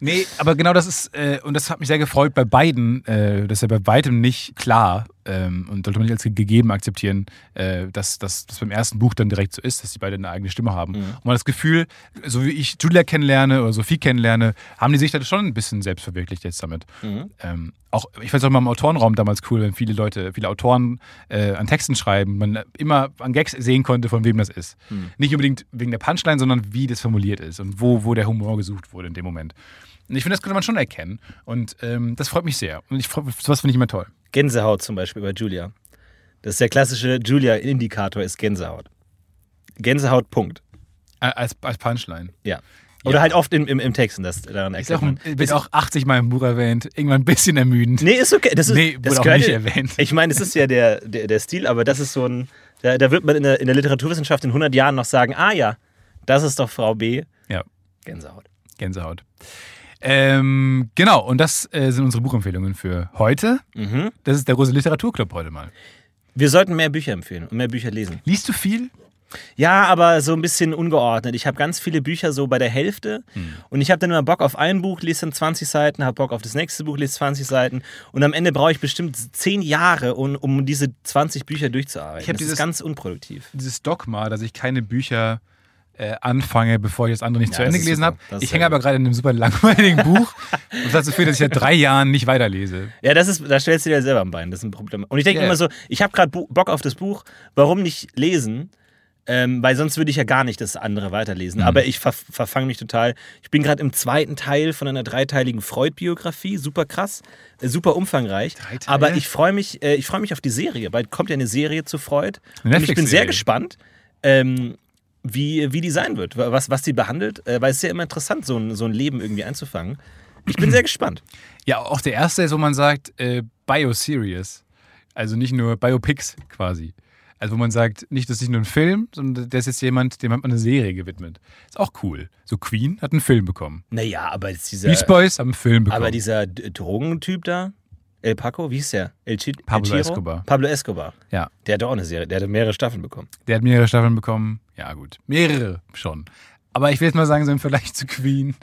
Nee, aber genau das ist, äh, und das hat mich sehr gefreut bei beiden, äh, das ist ja bei weitem nicht klar ähm, und sollte man nicht als gegeben akzeptieren, äh, dass das beim ersten Buch dann direkt so ist, dass die beide eine eigene Stimme haben. Und man hat das Gefühl, so wie ich Julia kennenlerne oder Sophie kennenlerne, haben die sich da schon ein bisschen selbst verwirklicht jetzt damit. Ähm, auch, ich fand es auch mal im Autorenraum damals cool, wenn viele Leute, viele Autoren äh, an Texten schreiben, man immer an Gags sehen konnte, von wem das ist. Nicht unbedingt wegen der Punchline, sondern wie das formuliert ist und wo, wo der Humor gesucht wurde in dem Moment. Und ich finde, das könnte man schon erkennen. Und ähm, das freut mich sehr. Und ich, sowas finde ich immer toll. Gänsehaut zum Beispiel bei Julia. Das ist der klassische Julia-Indikator, ist Gänsehaut. Gänsehaut, Punkt. Als, als Punchline. Ja. Oder Ja. halt oft im, im, im Text, und das daran auch, man. wird auch 80 Mal im Buch erwähnt. Irgendwann ein bisschen ermüdend. Nee, ist okay. Das ist, Nee, das wurde auch nicht erwähnt. Ich meine, es ist ja der, der, der Stil, aber das ist so ein. Da, da wird man in der, in der Literaturwissenschaft in 100 Jahren noch sagen: Ah ja, das ist doch Frau B. Ja, Gänsehaut. Gänsehaut. Ähm, genau, und das äh, sind unsere Buchempfehlungen für heute. Mhm. Das ist der Rose Literaturclub heute mal. Wir sollten mehr Bücher empfehlen und mehr Bücher lesen. Liest du viel? Ja, aber so ein bisschen ungeordnet. Ich habe ganz viele Bücher so bei der Hälfte Hm. und ich habe dann immer Bock auf ein Buch, lese dann 20 Seiten, habe Bock auf das nächste Buch, lese 20 Seiten und am Ende brauche ich bestimmt 10 Jahre, um, um diese 20 Bücher durchzuarbeiten. Ich das ist dieses- ganz unproduktiv. Dieses Dogma, dass ich keine Bücher äh, anfange, bevor ich das andere nicht Ja, zu Ende gelesen habe. Ich hänge aber gerade in einem super langweiligen Buch und das dazu führt, dass ich seit drei Jahren nicht weiterlese. Ja, das ist, da stellst du dir selber am Bein, das ist ein Problem. Und ich denke Ja. immer so, ich habe gerade Bock auf das Buch, warum nicht lesen? Ähm, weil sonst würde ich ja gar nicht das andere weiterlesen. Mhm. Aber ich ver verfange mich total. Ich bin gerade im zweiten Teil von einer dreiteiligen Freud-Biografie. Super krass, äh, super umfangreich. Aber ich freue mich, äh, ich freue mich auf die Serie. Bald kommt ja eine Serie zu Freud. Und ich bin sehr gespannt. Ähm, wie, wie die sein wird, was, was die behandelt, äh, weil es ist ja immer interessant, so ein, so ein Leben irgendwie einzufangen. Ich bin sehr gespannt. Ja, auch der erste ist, wo man sagt, äh, Bio-Serious. Also nicht nur Biopics quasi. Also wo man sagt, nicht, das ist nicht nur ein Film, sondern der ist jetzt jemand, dem hat man eine Serie gewidmet. Ist auch cool. So Queen hat einen Film bekommen. Naja, aber jetzt dieser. Beach Boys haben einen Film bekommen. Aber dieser Drogentyp da, El Paco, wie hieß der? El Chi Pablo El? Escobar. Pablo Escobar. ja, Der hat auch eine Serie, der hat mehrere Staffeln bekommen. der hat mehrere Staffeln bekommen. Ja, gut. Mehrere schon. Aber ich will jetzt mal sagen, so im Vergleich zu Queen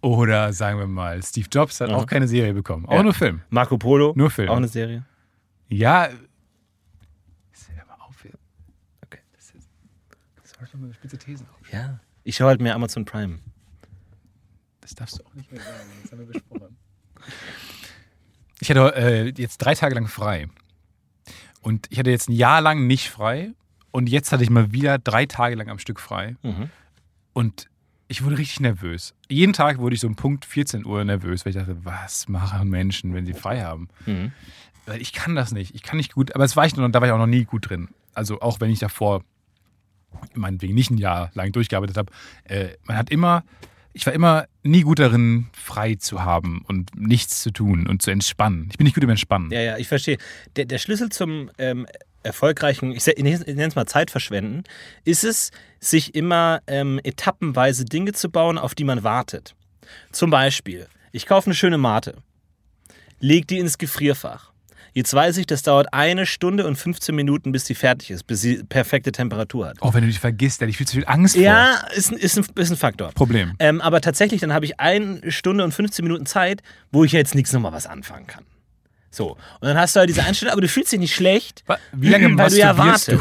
oder sagen wir mal, Steve Jobs hat Mhm. auch keine Serie bekommen. Auch Ja. nur Film. Marco Polo, Nur Film. auch eine Serie. Ja. Okay. Das ist, das soll ich doch mal eine spitze Thesen auf. Ja. Ich schaue halt mehr Amazon Prime. Das darfst du auch nicht mehr sagen. Das haben wir besprochen. Ich hatte äh, jetzt drei Tage lang frei. Und ich hatte jetzt ein Jahr lang nicht frei. Und jetzt hatte ich mal wieder drei Tage lang am Stück frei. Mhm. Und ich wurde richtig nervös. Jeden Tag wurde ich so um Punkt 14 Uhr nervös, weil ich dachte, was machen Menschen, wenn sie frei haben? Mhm. Weil ich kann das nicht. Ich kann nicht gut, aber es war ich noch, da war ich auch noch nie gut drin. Also auch wenn ich davor meinetwegen nicht ein Jahr lang durchgearbeitet habe, äh, man hat immer, ich war immer nie gut darin, frei zu haben und nichts zu tun und zu entspannen. Ich bin nicht gut im Entspannen. Ja, ja, ich verstehe. Der, der Schlüssel zum ähm, erfolgreichen, ich, ich nenne es mal Zeitverschwenden, ist es, sich immer ähm, etappenweise Dinge zu bauen, auf die man wartet. Zum Beispiel, ich kaufe eine schöne Mate, leg die ins Gefrierfach. Jetzt weiß ich, das dauert eine Stunde und 15 Minuten, bis die fertig ist, bis sie perfekte Temperatur hat. Auch wenn du dich vergisst, da hätte ich viel zu viel Angst Ja, ist, ein- ist, ein, ist ein Faktor. vor. Problem. Ähm, aber tatsächlich, dann habe ich eine Stunde und 15 Minuten Zeit, wo ich jetzt nichts nochmal was anfangen kann. So. Und dann hast du halt diese Einstellung, aber du fühlst dich nicht schlecht. Wie lange weil du ja wartest. du?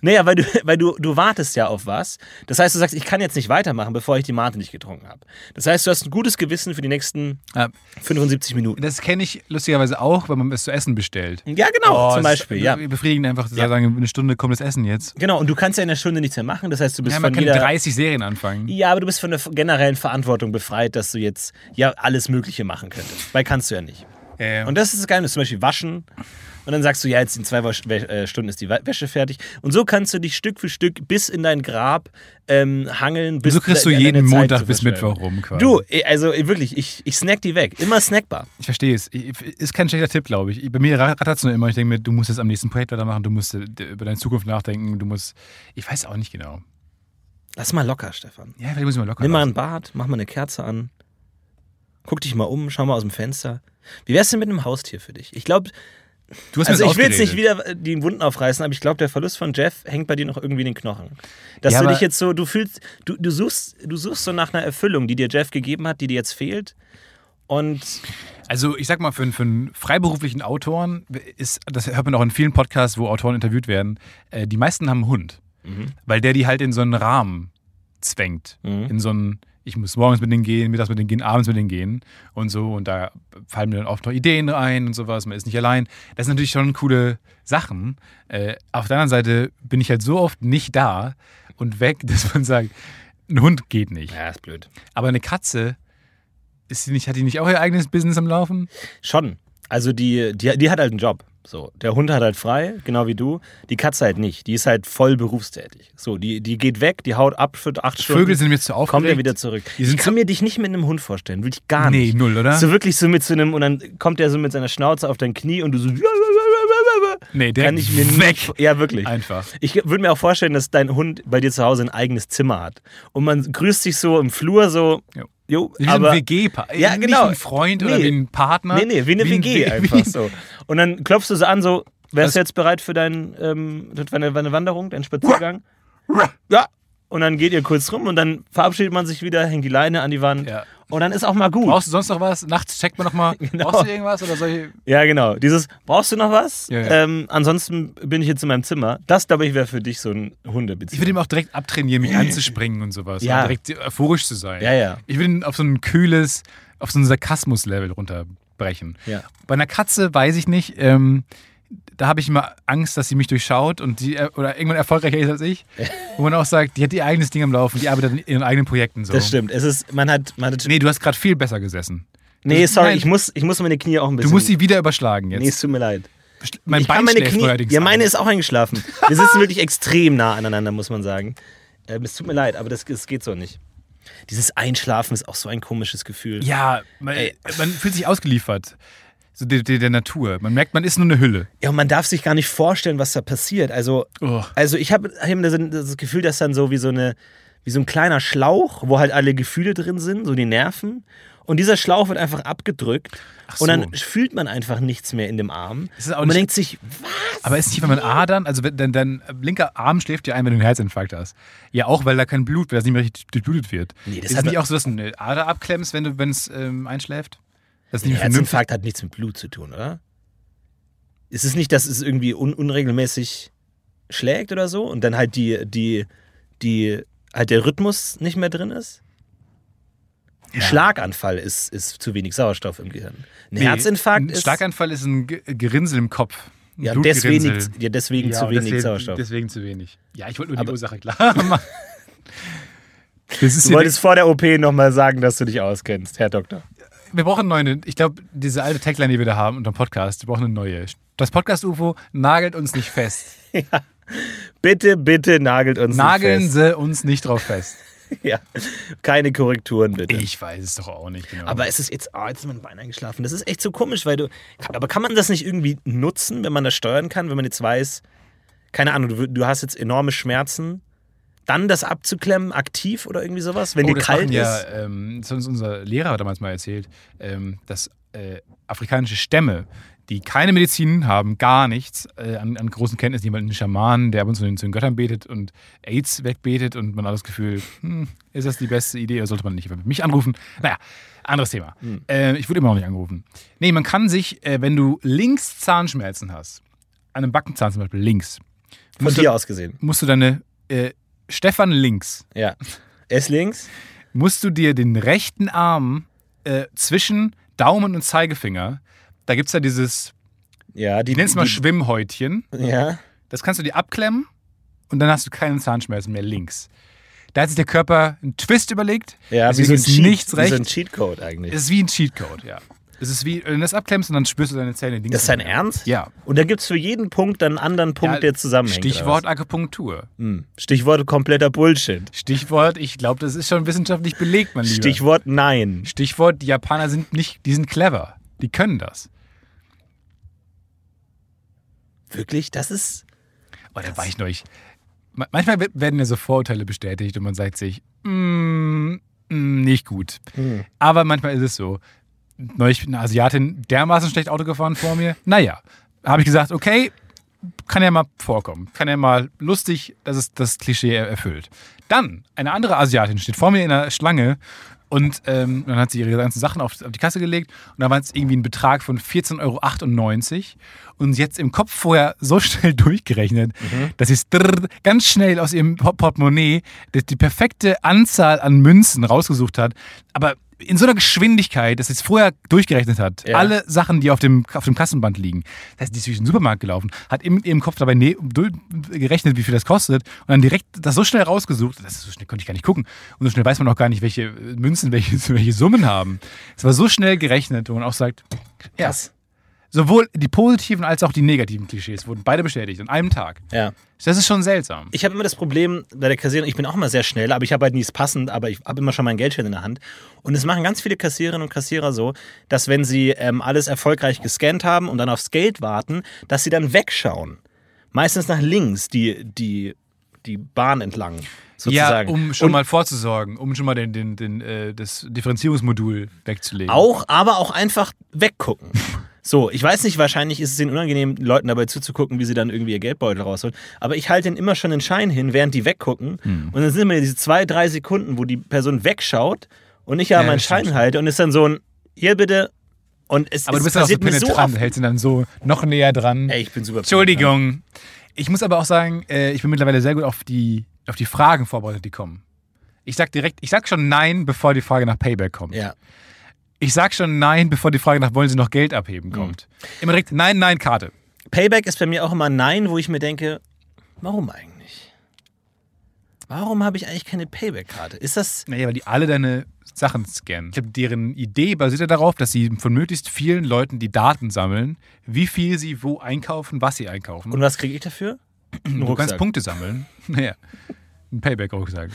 Naja, weil du, weil du, du wartest ja auf was. Das heißt, du sagst, ich kann jetzt nicht weitermachen, bevor ich die Mate nicht getrunken habe. Das heißt, du hast ein gutes Gewissen für die nächsten Ja, 75 Minuten. das kenne ich lustigerweise auch, wenn man es zu essen bestellt. Ja, genau, Oh, zum es ist Beispiel, ja. Befriedigend einfach zu Ja. sagen, eine Stunde kommt das Essen jetzt. Genau, und du kannst ja in einer Stunde nichts mehr machen. Das heißt, du bist Ja, man von kann jeder... 30 Serien anfangen. Ja, aber du bist von der generellen Verantwortung befreit, dass du jetzt ja alles Mögliche machen könntest. Weil kannst du ja nicht. Ja. Und das ist das Geheimnis, zum Beispiel waschen. Und dann sagst du, ja, jetzt in zwei äh, Stunden ist die Wäsche fertig. Und so kannst du dich Stück für Stück bis in dein Grab ähm, hangeln. Bis so kriegst du de- jeden Montag bis. Mittwoch rum quasi. Du, eh, also eh, wirklich, ich, ich snack die weg. Immer snackbar. Ich verstehe es. Ist kein schlechter Tipp, glaube ich. Bei mir rattert es nur immer. Ich denke mir, du musst jetzt am nächsten Projekt weitermachen, du musst äh, über deine Zukunft nachdenken, du musst. Ich weiß auch nicht genau. Lass mal locker, Stefan. Ja, vielleicht muss ich mal locker. Nimm mal ein Bad, mach mal eine Kerze an. Guck dich mal um, schau mal aus dem Fenster. Wie wär's denn mit einem Haustier für dich? Ich glaube, Du hast also ich will jetzt nicht wieder die Wunden aufreißen, aber ich glaube, der Verlust von Jeff hängt bei dir noch irgendwie in den Knochen. Dass Ja, du dich jetzt so, du fühlst, du, du suchst, du suchst so nach einer Erfüllung, die dir Jeff gegeben hat, die dir jetzt fehlt. Und Also ich sag mal, für, einen- für einen freiberuflichen Autoren ist, das hört man auch in vielen Podcasts, wo Autoren interviewt werden, äh, die meisten haben einen Hund. Weil der die halt in so einen Rahmen zwängt. Mhm. In so einen, ich muss morgens mit denen gehen, mittags mit denen gehen, abends mit denen gehen und so. Und da fallen mir dann oft noch Ideen ein und sowas. Man ist nicht allein. Das sind natürlich schon coole Sachen. Äh, auf der anderen Seite bin ich halt so oft nicht da und weg, dass man sagt, ein Hund geht nicht. ja, ist blöd. Aber eine Katze, ist die nicht, hat die nicht auch ihr eigenes Business am Laufen? Schon. Also die, die, die hat halt einen Job. So, der Hund hat halt frei, genau wie du. Die Katze halt nicht. Die ist halt voll berufstätig. So, die, die geht weg, die haut ab für acht Stunden. Vögel sind mir zu aufgeregt. kommt er wieder zurück. Ich kann mir dich nicht mit einem Hund vorstellen, will ich gar Nee, nicht. null, oder? So wirklich so mit so einem, und dann kommt er so mit seiner Schnauze auf dein Knie und du so. Nee, direkt Kann ich mir weg. nicht. Ja, wirklich. Einfach. Ich würde mir auch vorstellen, dass dein Hund bei dir zu Hause ein eigenes Zimmer hat. Und man grüßt sich so im Flur so. Jo. Jo, Wie aber, ein WG-Paar. Ja, Nicht genau. ein Freund oder Nee. wie ein Partner. Nee, nee, wie eine ein WG W- einfach wie- so. Und dann klopfst du so an, so, wärst du jetzt bereit für, dein, ähm, deine, deine Wanderung, deinen Spaziergang? ja. Und dann geht ihr kurz rum und dann verabschiedet man sich wieder, hängt die Leine an die Wand. Ja. Und dann ist auch mal gut. Brauchst du sonst noch was? Nachts checkt man noch mal. Genau. Brauchst du irgendwas oder soll ich. Ja, genau. Dieses, brauchst du noch was? Ja, ja. Ähm, ansonsten bin ich jetzt in meinem Zimmer. Das, glaube ich, wäre für dich so ein Ich Hundebeziehung. würde ihm auch direkt abtrainieren, mich anzuspringen und sowas. Ja. Und direkt euphorisch zu sein. Ja, ja. Ich würde ihn auf so ein kühles, auf so ein Sarkasmus-Level runterbrechen. Ja. Bei einer Katze weiß ich nicht, ähm, da habe ich immer Angst, dass sie mich durchschaut und die äh, oder irgendwann erfolgreicher ist als ich. Wo man auch sagt, die hat ihr eigenes Ding am Laufen, die arbeitet in ihren eigenen Projekten so. Das stimmt. Es ist, man hat, man hat Nee, du hast gerade viel besser gesessen. Nee, Das- sorry, nein. ich muss, ich muss meine Knie auch ein bisschen. Du musst sie wieder überschlagen jetzt. Nee, es tut mir leid. mein ich Bein meine Knie. Ja, meine ein. ist auch eingeschlafen. Wir sitzen wirklich extrem nah aneinander, muss man sagen. Ähm, es tut mir leid, aber das, das geht so nicht. Dieses Einschlafen ist auch so ein komisches Gefühl. Ja, man, man fühlt sich ausgeliefert. So der, der, der Natur. Man merkt, man ist nur eine Hülle. Ja, und man darf sich gar nicht vorstellen, was da passiert. Also, Oh. also ich habe hab immer das- Gefühl, dass dann so wie so eine, wie so ein kleiner Schlauch, wo halt alle Gefühle drin sind, so die Nerven. Und dieser Schlauch wird einfach abgedrückt. so. Und dann fühlt man einfach nichts mehr in dem Arm. Und man denkt sich, Aber ist nicht, wenn man Adern, also wenn- dein, dein linker Arm schläft dir ein, wenn du einen Herzinfarkt hast. Ja, auch weil da kein Blut, weil das nicht mehr richtig durchblutet wird. Nee, das ist nicht auch so, dass du eine Ader abklemmst, wenn du, wenn es ähm, einschläft? Das ist. Herzinfarkt hat nichts mit Blut zu tun, oder? Ist es nicht, dass es irgendwie un unregelmäßig schlägt oder so und dann halt die, die, die, halt der Rhythmus nicht mehr drin ist? Ein Ja. Schlaganfall ist, ist zu wenig Sauerstoff im Gehirn. Ein Nee, Herzinfarkt ein ist. Schlaganfall ist ein Ge- Gerinnsel im Kopf. Ein ja, deswegen, ja, deswegen Ja, zu wenig deswegen, Sauerstoff. Deswegen zu wenig. Ja, ich wollte nur die Aber- Ursache klar machen. Das ist du wolltest vor der OP nochmal sagen, dass du dich auskennst, Herr Doktor. Wir brauchen eine neue. Ich glaube, diese alte Tagline, die wir da haben unter dem Podcast, wir brauchen eine neue. Das Podcast-UFO nagelt uns nicht fest. Bitte, bitte nagelt uns Nageln nicht sie uns nicht drauf fest. fest. Ja. Keine Korrekturen, bitte. Ich weiß es doch auch nicht genau. Aber es ist jetzt, oh, jetzt ist mein Bein eingeschlafen. Das ist echt so komisch, weil du. Aber kann man das nicht irgendwie nutzen, wenn man das steuern kann, wenn man jetzt weiß, keine Ahnung, du, du hast jetzt enorme Schmerzen, dann das abzuklemmen, aktiv oder irgendwie sowas, wenn oh, dir kalt machen ja, ist? ähm, das hat uns unser Lehrer damals mal erzählt, ähm, dass äh, afrikanische Stämme, die keine Medizin haben, gar nichts äh, an, an großen Kenntnissen, jemand einen Schamanen, der ab und zu zu den Göttern betet und AIDS wegbetet und man hat das Gefühl, hm, ist das die beste Idee oder sollte man nicht mich anrufen? Naja, anderes Thema. Hm. Äh, ich wurde immer noch nicht angerufen. Nee, man kann sich, äh, wenn du links Zahnschmerzen hast, an einem Backenzahn zum Beispiel links, Von dir du, aus gesehen. musst du deine äh, Stefan links Ja. S links? musst du dir den rechten Arm äh, zwischen Daumen und Zeigefinger, da gibt es ja dieses, Ja, die. ich nenne es mal die, Schwimmhäutchen, Ja. das kannst du dir abklemmen und dann hast du keine Zahnschmerzen mehr links. Da hat sich der Körper einen Twist überlegt, Ja, deswegen ist Cheat- nichts Wie so ein. Cheatcode eigentlich. Es ist wie ein Cheatcode, ja. Es ist wie, wenn du das abklemmst und dann spürst du deine Zähne. Das ist dein. Ernst? Ja. Und da gibt es für jeden Punkt dann einen anderen Punkt, Ja, der zusammenhängt. Stichwort? Akupunktur. Hm. Stichwort kompletter Bullshit. Stichwort, ich glaube, das ist schon wissenschaftlich belegt, mein Lieber. Stichwort Nein. Stichwort, die Japaner sind nicht, die sind clever. Die können das. Wirklich? Das ist. Oh, da war ich neulich. Ma- Manchmal we- werden ja so Vorurteile bestätigt und man sagt sich, mm, mm, nicht gut. Hm. Aber manchmal ist es so. Neulich eine Asiatin dermaßen schlecht Auto gefahren vor mir. Naja, habe ich gesagt, okay, kann ja mal vorkommen. Kann ja mal lustig, dass es das Klischee er- erfüllt. Dann, eine andere Asiatin steht vor mir in der Schlange und ähm, dann hat sie ihre ganzen Sachen auf, auf die Kasse gelegt und da war es irgendwie ein Betrag von 14,98 Euro und sie jetzt im Kopf vorher so schnell durchgerechnet, dass sie ganz schnell aus ihrem Port- Portemonnaie die, die perfekte Anzahl an Münzen rausgesucht hat, aber in so einer Geschwindigkeit, dass sie es vorher durchgerechnet hat. Ja. Alle Sachen, die auf dem, auf dem Kassenband liegen. Das heißt, die ist durch den Supermarkt gelaufen, hat in ihrem Kopf dabei ne, gerechnet, wie viel das kostet und dann direkt das so schnell rausgesucht. Das ist so schnell konnte ich gar nicht gucken. Und so schnell weiß man auch gar nicht, welche Münzen welche, welche Summen haben. Es war so schnell gerechnet, wo man auch sagt, ja. Sowohl die positiven als auch die negativen Klischees wurden beide bestätigt an einem Tag. Ja. Das ist schon seltsam. Ich habe immer das Problem bei der Kassiererin, ich bin auch immer sehr schnell, aber ich habe halt nie es passend, aber ich habe immer schon mein Geldschein in der Hand. Und es machen ganz viele Kassiererinnen und Kassierer so, dass wenn sie ähm, alles erfolgreich gescannt haben und dann aufs Geld warten, dass sie dann wegschauen. Meistens nach links, die, die, die Bahn entlang, sozusagen. Ja, um schon Und mal vorzusorgen, um schon mal den, den, den, äh, das Differenzierungsmodul wegzulegen. Auch, aber auch einfach weggucken. So, ich weiß nicht, wahrscheinlich ist es ihnen unangenehm, Leuten dabei zuzugucken, wie sie dann irgendwie ihr Geldbeutel rausholen. Aber ich halte ihnen immer schon den Schein hin, während die weggucken. Hm. Und dann sind immer diese zwei, drei Sekunden, wo die Person wegschaut und ich ja, Ja, meinen Schein halte und ist dann so ein, hier bitte. Und es, Aber du bist auch so so penetrant, oft. hältst ihn dann so noch näher dran. Ey, ich bin super Entschuldigung. Ich muss aber auch sagen, äh, ich bin mittlerweile sehr gut auf die, auf die Fragen vorbereitet, die kommen. Ich sag direkt, ich sag schon Nein, bevor die Frage nach Payback kommt. Ja. Ich sag schon Nein, bevor die Frage nach Wollen Sie noch Geld abheben kommt. Immer direkt Nein, Nein, Karte. Payback ist bei mir auch immer Nein, wo ich mir denke, warum eigentlich? Warum habe ich eigentlich keine Payback-Karte? Ist das. Naja, weil die alle deine Sachen scannen. Ich glaube, deren Idee basiert ja darauf, dass sie von möglichst vielen Leuten die Daten sammeln, wie viel sie wo einkaufen, was sie einkaufen. Und was kriege ich dafür? Du kannst. Punkte sammeln. Naja, ein Payback-Rucksack.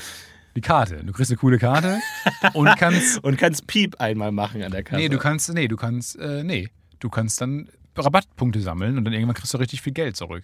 Die Karte. Du kriegst eine coole Karte und kannst. Und kannst Piep einmal machen an der Kasse. Nee, du kannst. Nee, du kannst. Äh, nee. Du kannst dann Rabattpunkte sammeln und dann irgendwann kriegst du richtig viel Geld zurück.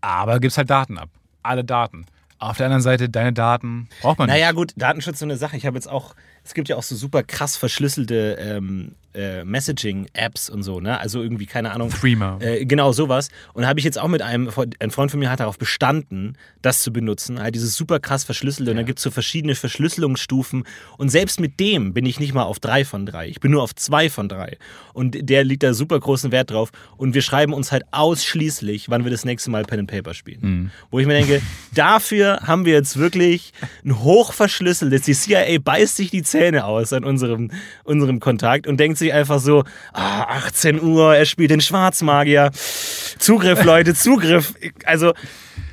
Aber gibst halt Daten ab. Alle Daten. Auf der anderen Seite, deine Daten braucht man Naja, nicht. gut, Datenschutz ist so eine Sache. Ich habe jetzt auch, es gibt ja auch so super krass verschlüsselte ähm, äh, Messaging-Apps und so, ne? Also irgendwie, keine Ahnung. Threema. Äh, genau sowas. Und habe ich jetzt auch mit einem, ein Freund von mir hat darauf bestanden, das zu benutzen. Halt dieses super krass verschlüsselte. Und dann gibt es so verschiedene Verschlüsselungsstufen. Und selbst mit dem bin ich nicht mal auf drei von drei. Ich bin nur auf zwei von drei. Und der liegt da super großen Wert drauf. Und wir schreiben uns halt ausschließlich, wann wir das nächste Mal Pen and Paper spielen. Wo ich mir denke, dafür haben wir jetzt wirklich ein hochverschlüsseltes. Die CIA beißt sich die Zähne aus an unserem, unserem Kontakt und denkt sich einfach so, ah, 18 Uhr, er spielt den Schwarzmagier. Zugriff, Leute, Zugriff. Also,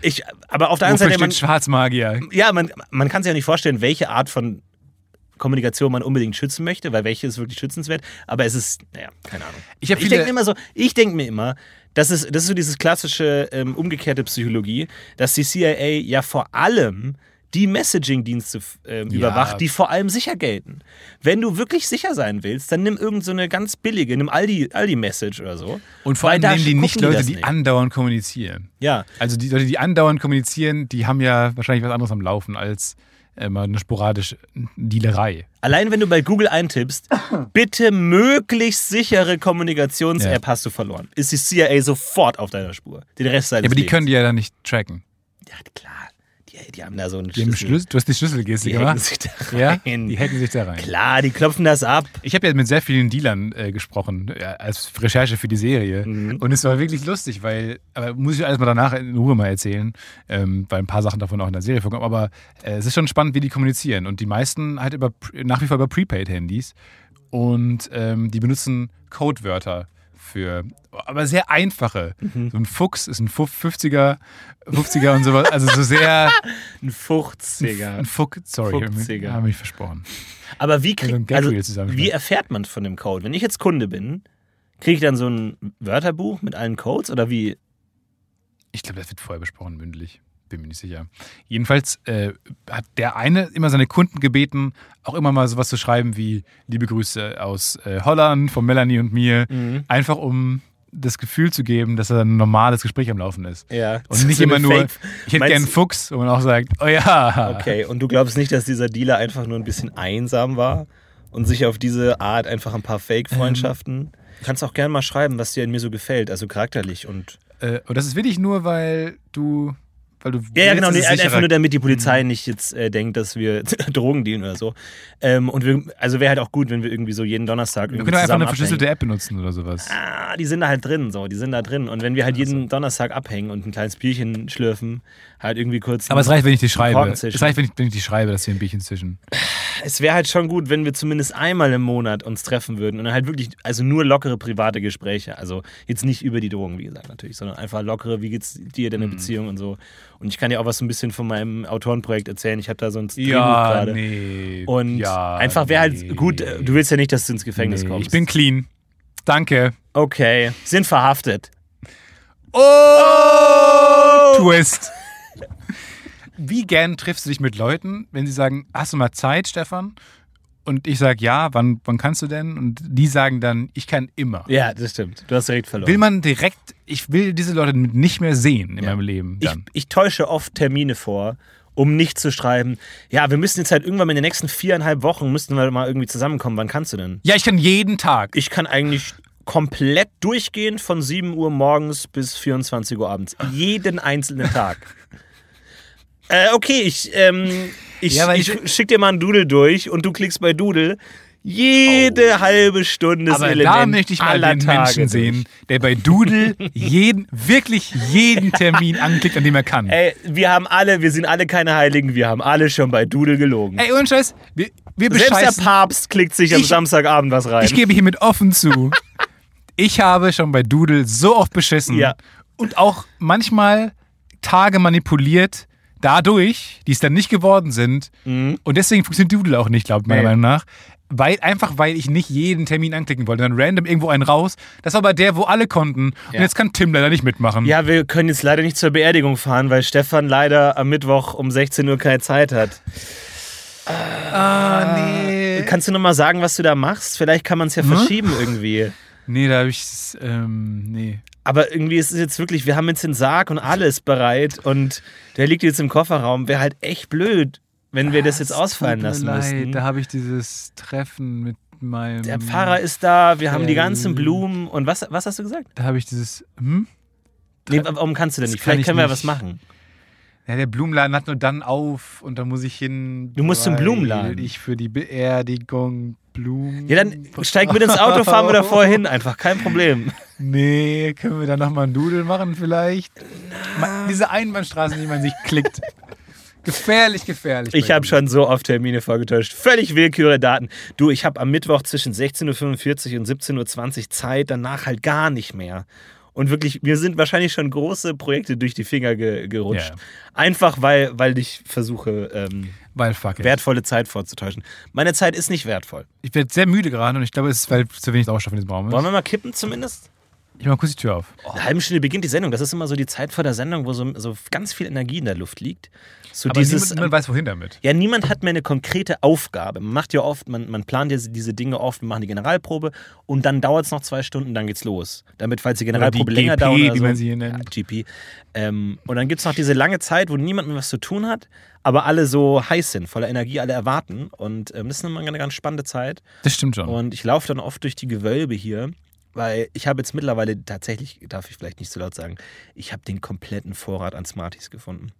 ich, aber auf der Wofür anderen Seite, man, Schwarzmagier? ja, man, man kann sich ja nicht vorstellen, welche Art von Kommunikation man unbedingt schützen möchte, weil welche ist wirklich schützenswert. Aber es ist, naja, keine Ahnung. Ich Ich denke mir immer so, ich denke mir immer, das ist, das ist so dieses klassische ähm, umgekehrte Psychologie, dass die CIA ja vor allem die Messaging-Dienste Ja. überwacht, die vor allem sicher gelten. Wenn du wirklich sicher sein willst, dann nimm irgend so eine ganz billige, nimm Aldi, Aldi-Message oder so. Und vor allem nehmen die nicht Leute, das die nicht. andauernd kommunizieren. Ja, Also die Leute, die andauernd kommunizieren, die haben ja wahrscheinlich was anderes am Laufen als äh, mal eine sporadische Dealerei. Allein wenn du bei Google eintippst, bitte möglichst sichere Kommunikations-App Ja. hast du verloren. Ist die CIA sofort auf deiner Spur. Den Rest seines Ja, aber die Lebens. können die ja dann nicht tracken. Ja, klar. Die, die haben da so einen haben Schlüssel, du hast die Schlüsselgeste Die gemacht. sich da Ja, rein. die hacken sich da rein. Klar, die klopfen das ab. Ich habe ja mit sehr vielen Dealern äh, gesprochen, ja, als Recherche für die Serie. Mhm. Und es war wirklich lustig, weil, aber muss ich alles mal danach in Ruhe mal erzählen, ähm, weil ein paar Sachen davon auch in der Serie vorkommen. Aber äh, es ist schon spannend, wie die kommunizieren. Und die meisten halt über, nach wie vor über Prepaid-Handys. Und ähm, die benutzen Codewörter für, aber sehr einfache. Mhm. So ein Fuchs ist ein Fuff- 50er, 50er und sowas. Also so sehr. Ein 50er. Ein Fuchs, sorry, Fuchsiger. habe mich versprochen. Aber wie, Also krieg, also, wie erfährt man von dem Code? Wenn ich jetzt Kunde bin, kriege ich dann so ein Wörterbuch mit allen Codes oder wie? Ich glaube, das wird vorher besprochen, mündlich. Bin mir nicht sicher. Jedenfalls äh, hat der eine immer seine Kunden gebeten, auch immer mal sowas zu schreiben wie Liebe Grüße aus äh, Holland von Melanie und mir. Mhm. Einfach um das Gefühl zu geben, dass da ein normales Gespräch am Laufen ist. Ja. Und nicht So immer nur, Fake- ich hätte Meinst gern einen Fuchs, wo man auch sagt, oh ja. Okay, und du glaubst nicht, dass dieser Dealer einfach nur ein bisschen einsam war und sich auf diese Art einfach ein paar Fake-Freundschaften. Du kannst auch gerne mal schreiben, was dir an mir so gefällt, also charakterlich und. Äh, und das ist wirklich nur, weil du, weil du Ja, ja, genau, nee, es einfach nur damit die Polizei nicht jetzt äh, denkt, dass wir Drogen dealen oder so. Ähm, und wir, also wäre halt auch gut, wenn wir irgendwie so jeden Donnerstag Wir können einfach eine verschlüsselte abhängen. App benutzen oder sowas. Ah, die sind da halt drin, so, die sind da drin. Und wenn wir halt jeden Donnerstag abhängen und ein kleines Bierchen schlürfen, halt irgendwie kurz. Aber es reicht, wenn ich die schreibe. Es reicht, wenn ich, wenn ich die schreibe, dass hier ein Bierchen zwischen. Es wäre halt schon gut, wenn wir zumindest einmal im Monat uns treffen würden und dann halt wirklich, also nur lockere private Gespräche. Also jetzt nicht über die Drogen, wie gesagt, natürlich, sondern einfach lockere, wie geht's dir, deine Beziehung und so. Und ich kann dir auch was so ein bisschen von meinem Autorenprojekt erzählen. Ich habe da so ein Drehbuch gerade. nee. Und ja, einfach wäre nee. halt gut, äh, du willst ja nicht, dass du ins Gefängnis nee, kommst. Ich bin clean. Danke. okay, sind verhaftet. Oh! Twist. Wie gern triffst du dich mit Leuten, wenn sie sagen, hast du mal Zeit, Stefan? Und ich sage, ja, wann, wann kannst du denn? Und die sagen dann, ich kann immer. Ja, das stimmt. Du hast direkt verloren. Will man direkt, ich will diese Leute nicht mehr sehen in Ja. meinem Leben ich, dann. ich täusche oft Termine vor, um nicht zu schreiben, ja, wir müssen jetzt halt irgendwann in den nächsten viereinhalb Wochen müssten wir mal irgendwie zusammenkommen. Wann kannst du denn? ja, ich kann jeden Tag. Ich kann eigentlich komplett durchgehend von 7 Uhr morgens bis 24 Uhr abends. Jeden einzelnen Tag. äh, okay, ich, ähm, ich, Ja, ich, ich- schick dir mal einen Doodle durch und du klickst bei Doodle jede halbe Stunde das Aber Element da möchte ich mal den Tage Menschen sehen, der bei Doodle jeden, wirklich jeden Termin anklickt, an dem er kann. Ey, wir haben alle, wir sind alle keine Heiligen, wir haben alle schon bei Doodle gelogen. Ey, ohne Scheiß, wir, wir Selbst der bescheißen. Papst klickt sich am Ich- Samstagabend was rein. Ich gebe hiermit offen zu. Ich habe schon bei Doodle so oft beschissen Ja. und auch manchmal Tage manipuliert dadurch, die es dann nicht geworden sind. Und deswegen funktioniert Doodle auch nicht, glaube ich, meiner Mhm. Nee. Meinung nach. Weil, einfach weil ich nicht jeden Termin anklicken wollte. Dann random irgendwo einen raus. Das war aber der, wo alle konnten. Ja. Und jetzt kann Tim leider nicht mitmachen. Ja, wir können jetzt leider nicht zur Beerdigung fahren, weil Stefan leider am Mittwoch um 16 Uhr keine Zeit hat. Ah, nee. Kannst du nochmal sagen, was du da machst? Vielleicht kann man es ja Hm? verschieben irgendwie. Nee, da habe ich. Ähm, nee. Aber irgendwie ist es jetzt wirklich, wir haben jetzt den Sarg und alles bereit und der liegt jetzt im Kofferraum. Wäre halt echt blöd, wenn wir das jetzt ausfallen lassen leid, müssten. Da habe ich dieses Treffen mit meinem. Der Pfarrer ist da, wir haben die ganzen Blumen und was, was hast du gesagt? Da habe ich dieses. Hm? Nee, warum kannst du denn Das nicht? kann Vielleicht ich können wir ja was machen. Ja, der Blumenladen hat nur dann auf und da muss ich hin. Du musst zum Blumenladen. Ich für die Beerdigung Blumen. Ja, dann steig mit ins Auto, fahren wir da vorher hin, einfach, kein Problem. Nee, können wir da nochmal einen Doodle machen vielleicht? Ma- Diese Einbahnstraßen, die man sich klickt. Gefährlich, gefährlich. Ich habe schon so oft Termine vorgetäuscht. Völlig willkürige Daten. Du, ich habe am Mittwoch zwischen 16.45 Uhr und 17.20 Uhr Zeit, danach halt gar nicht mehr. Und wirklich, mir sind wahrscheinlich schon große Projekte durch die Finger ge gerutscht. Ja. Einfach weil, weil ich versuche, ähm, Weil fuck it. wertvolle Zeit vorzutäuschen. Meine Zeit ist nicht wertvoll. Ich werde sehr müde gerade und ich glaube, es ist, weil zu wenig Sauerstoff in diesem Raum Wollen ist. wir mal kippen zumindest? Ich mach kurz die Tür auf. Eine halbe Stunde beginnt die Sendung. Das ist immer so die Zeit vor der Sendung, wo so, so ganz viel Energie in der Luft liegt. So Aber dieses, niemand, niemand weiß, wohin damit. Ja, niemand hat mehr eine konkrete Aufgabe. Man macht ja oft, man, man plant ja diese Dinge oft, wir machen die Generalprobe und dann dauert es noch zwei Stunden, dann geht's los. Damit, falls die Generalprobe die länger GP, dauert. Oder wie so, man sie hier nennt. Ja, GP. Ähm, und dann gibt es noch diese lange Zeit, wo niemand mehr was zu tun hat, aber alle so heiß sind, voller Energie, alle erwarten. Und ähm, das ist immer eine ganz spannende Zeit. Das stimmt schon. Und ich laufe dann oft durch die Gewölbe hier, weil ich habe jetzt mittlerweile tatsächlich, darf ich vielleicht nicht so laut sagen, ich habe den kompletten Vorrat an Smarties gefunden.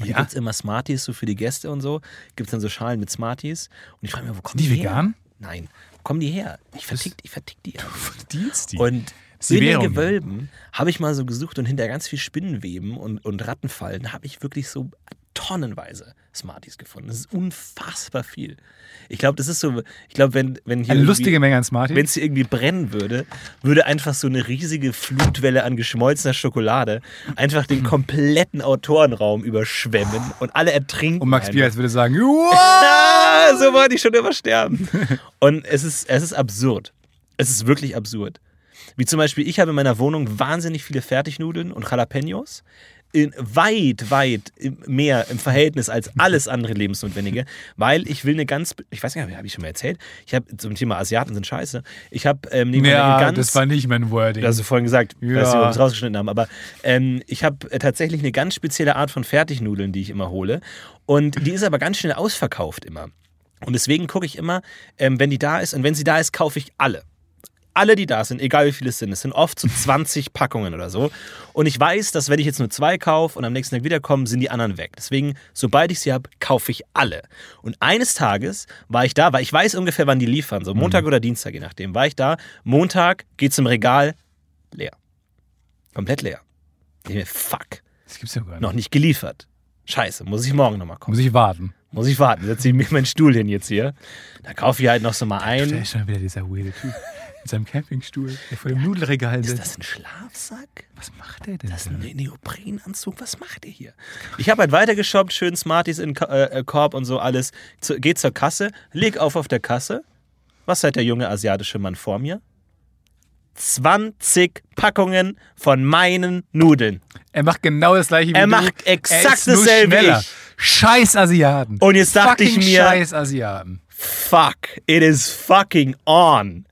Und Ja? gibt es immer Smarties so für die Gäste und so. Gibt es dann so Schalen mit Smarties. Und ich frage mich, wo kommen die die, vegan? her? Nein. Wo kommen die her? Ich vertick, ich vertick die. Deals die. Und in den. Gewölben habe ich mal so gesucht und hinter ganz viel Spinnenweben und, und Rattenfallen habe ich wirklich so tonnenweise Smarties gefunden. Das ist unfassbar viel. Ich glaube, das ist so, ich glaube, wenn, wenn hier Eine lustige Menge an Smarties. wenn es hier irgendwie brennen würde, würde einfach so eine riesige Flutwelle an geschmolzener Schokolade einfach den kompletten Autorenraum überschwemmen und alle ertrinken. Und Max. Biers würde sagen, wow! So wollte ich schon immer sterben. Und es ist, es ist absurd. Es ist wirklich absurd. Wie zum Beispiel, ich habe in meiner Wohnung wahnsinnig viele Fertignudeln und Jalapenos. In weit, weit mehr im Verhältnis als alles andere Lebensnotwendige, weil ich will eine ganz, ich weiß nicht, habe ich schon mal erzählt, ich habe zum Thema Asiaten sind scheiße, ich habe ähm, Ja, ganz, das war nicht mein Wording. Es vorhin gesagt, Ja. dass wir uns rausgeschnitten haben. Aber ähm, ich habe äh, tatsächlich eine ganz spezielle Art von Fertignudeln, die ich immer hole. Und die ist aber ganz schnell ausverkauft immer. Und deswegen gucke ich immer, ähm, wenn die da ist. Und wenn sie da ist, kaufe ich alle. Alle, die da sind, egal wie viele es sind. Es sind oft so 20 Packungen oder so. Und ich weiß, dass wenn ich jetzt nur zwei kaufe und am nächsten Tag wiederkommen, sind die anderen weg. Deswegen, sobald ich sie habe, kaufe ich alle. Und eines Tages war ich da, weil ich weiß ungefähr, wann die liefern. So Montag oder Dienstag, je nachdem. War ich da. Montag geht zum Regal, leer. Komplett leer. Ich mir, fuck, das gibt's ja gar nicht. noch nicht geliefert. Scheiße, muss ich morgen nochmal kommen. Muss ich warten. Muss ich warten. Setze ich mir meinen Stuhl hin jetzt hier. Da kaufe ich halt noch so mal Da ein. ist schon wieder dieser weirde Typ mit seinem Campingstuhl, der vor dem Nudelregal Ist sitzt. das ein Schlafsack? Was macht der denn? Das ist ein Neoprenanzug. Was macht ihr hier? Ich habe halt weitergeshoppt, schön Smarties in äh, Korb und so alles. Zu, geh zur Kasse, leg auf auf der Kasse. Was hat der junge asiatische Mann vor mir? 20 Packungen von meinen Nudeln. Er macht genau das gleiche wie Er du. macht exakt er ist dasselbe ich. Scheiß Asiaten. Und jetzt dachte ich mir- Scheiß Asiaten. Fuck, it is fucking on.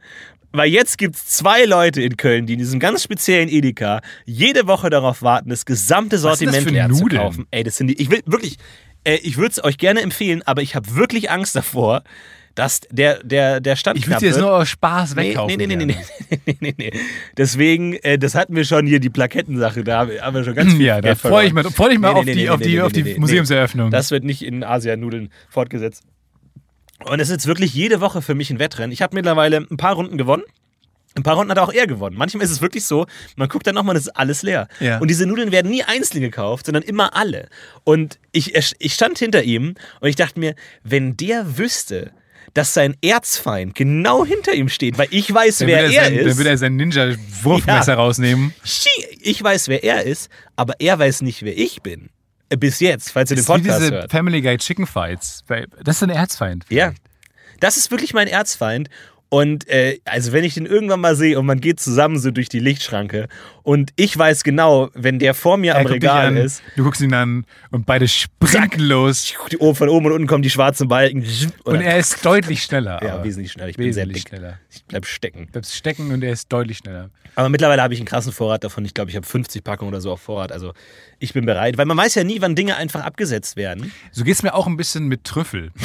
Weil jetzt gibt es zwei Leute in Köln, die in diesem ganz speziellen Edeka jede Woche darauf warten, das gesamte Sortiment für leer zu Nudeln? kaufen. Ey, das sind die. Ich will wirklich, äh, ich würde es euch gerne empfehlen, aber ich habe wirklich Angst davor, dass der, der, der Stand Ich würde sie jetzt nur aus Spaß wegkaufen. nee, nee, nee, nee, nee, nee, nee. Deswegen, äh, das hatten wir schon hier, die Plakettensache, da haben wir- schon ganz viel Ja, da freue ich mich freu ich mal auf die, auf die, auf die Museumseröffnung. Das wird nicht in Asianudeln fortgesetzt. Und es ist jetzt wirklich jede Woche für mich ein Wettrennen. Ich habe mittlerweile ein paar Runden gewonnen. Ein paar Runden hat auch er gewonnen. Manchmal ist es wirklich so, man guckt dann nochmal, das ist alles leer. Ja. Und diese Nudeln werden nie einzeln gekauft, sondern immer alle. Und ich, ich stand hinter ihm und ich dachte mir, wenn der wüsste, dass sein Erzfeind genau hinter ihm steht, weil ich weiß, dann wer er sein, ist. Dann wird er sein Ninja-Wurfmesser Ja. rausnehmen. Ich weiß, wer er ist, aber er weiß nicht, wer ich bin. Äh, Bis jetzt, falls ihr den ist wie Podcast diese hört. Family Guy Chicken Fights. Das ist ein Erzfeind. Ja. Das ist wirklich mein Erzfeind. Und äh, also wenn ich den irgendwann mal sehe und man geht zusammen so durch die Lichtschranke und ich weiß genau, wenn der vor mir Er am Regal an, ist, Du guckst ihn an und beide sprinten los. die, von oben und unten kommen die schwarzen Balken. Und er ist deutlich schneller. ja, wesentlich schneller. Ich bin sehr wesentlich dick. schneller. Ich bleib stecken. Bleibst stecken und er ist deutlich schneller. Aber mittlerweile habe ich einen krassen Vorrat davon. Ich glaube, ich habe 50 Packungen oder so auf Vorrat. Also ich bin bereit, weil man weiß ja nie, wann Dinge einfach abgesetzt werden. So geht's mir auch ein bisschen mit Trüffel.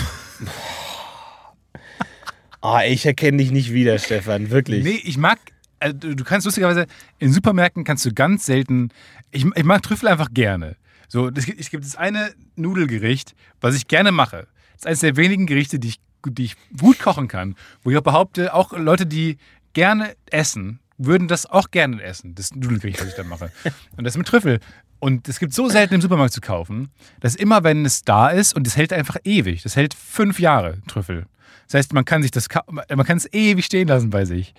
Oh, ich erkenne dich nicht wieder, Stefan. Wirklich. Nee, ich mag, also du kannst lustigerweise, in Supermärkten kannst du ganz selten, ich, ich mag Trüffel einfach gerne. So, das, gibt- es gibt das eine Nudelgericht, was ich gerne mache. Das ist eines der wenigen Gerichte, die ich, die ich gut kochen kann. Wo ich auch behaupte, auch Leute, die gerne essen, würden das auch gerne essen, das Nudelgericht, was ich da mache. Und das mit Trüffel. Und es gibt so selten im Supermarkt zu kaufen, dass immer, wenn es da ist, und es hält einfach ewig, das hält fünf Jahre, Trüffel. Das heißt, man kann sich das, man kann es ewig stehen lassen bei sich.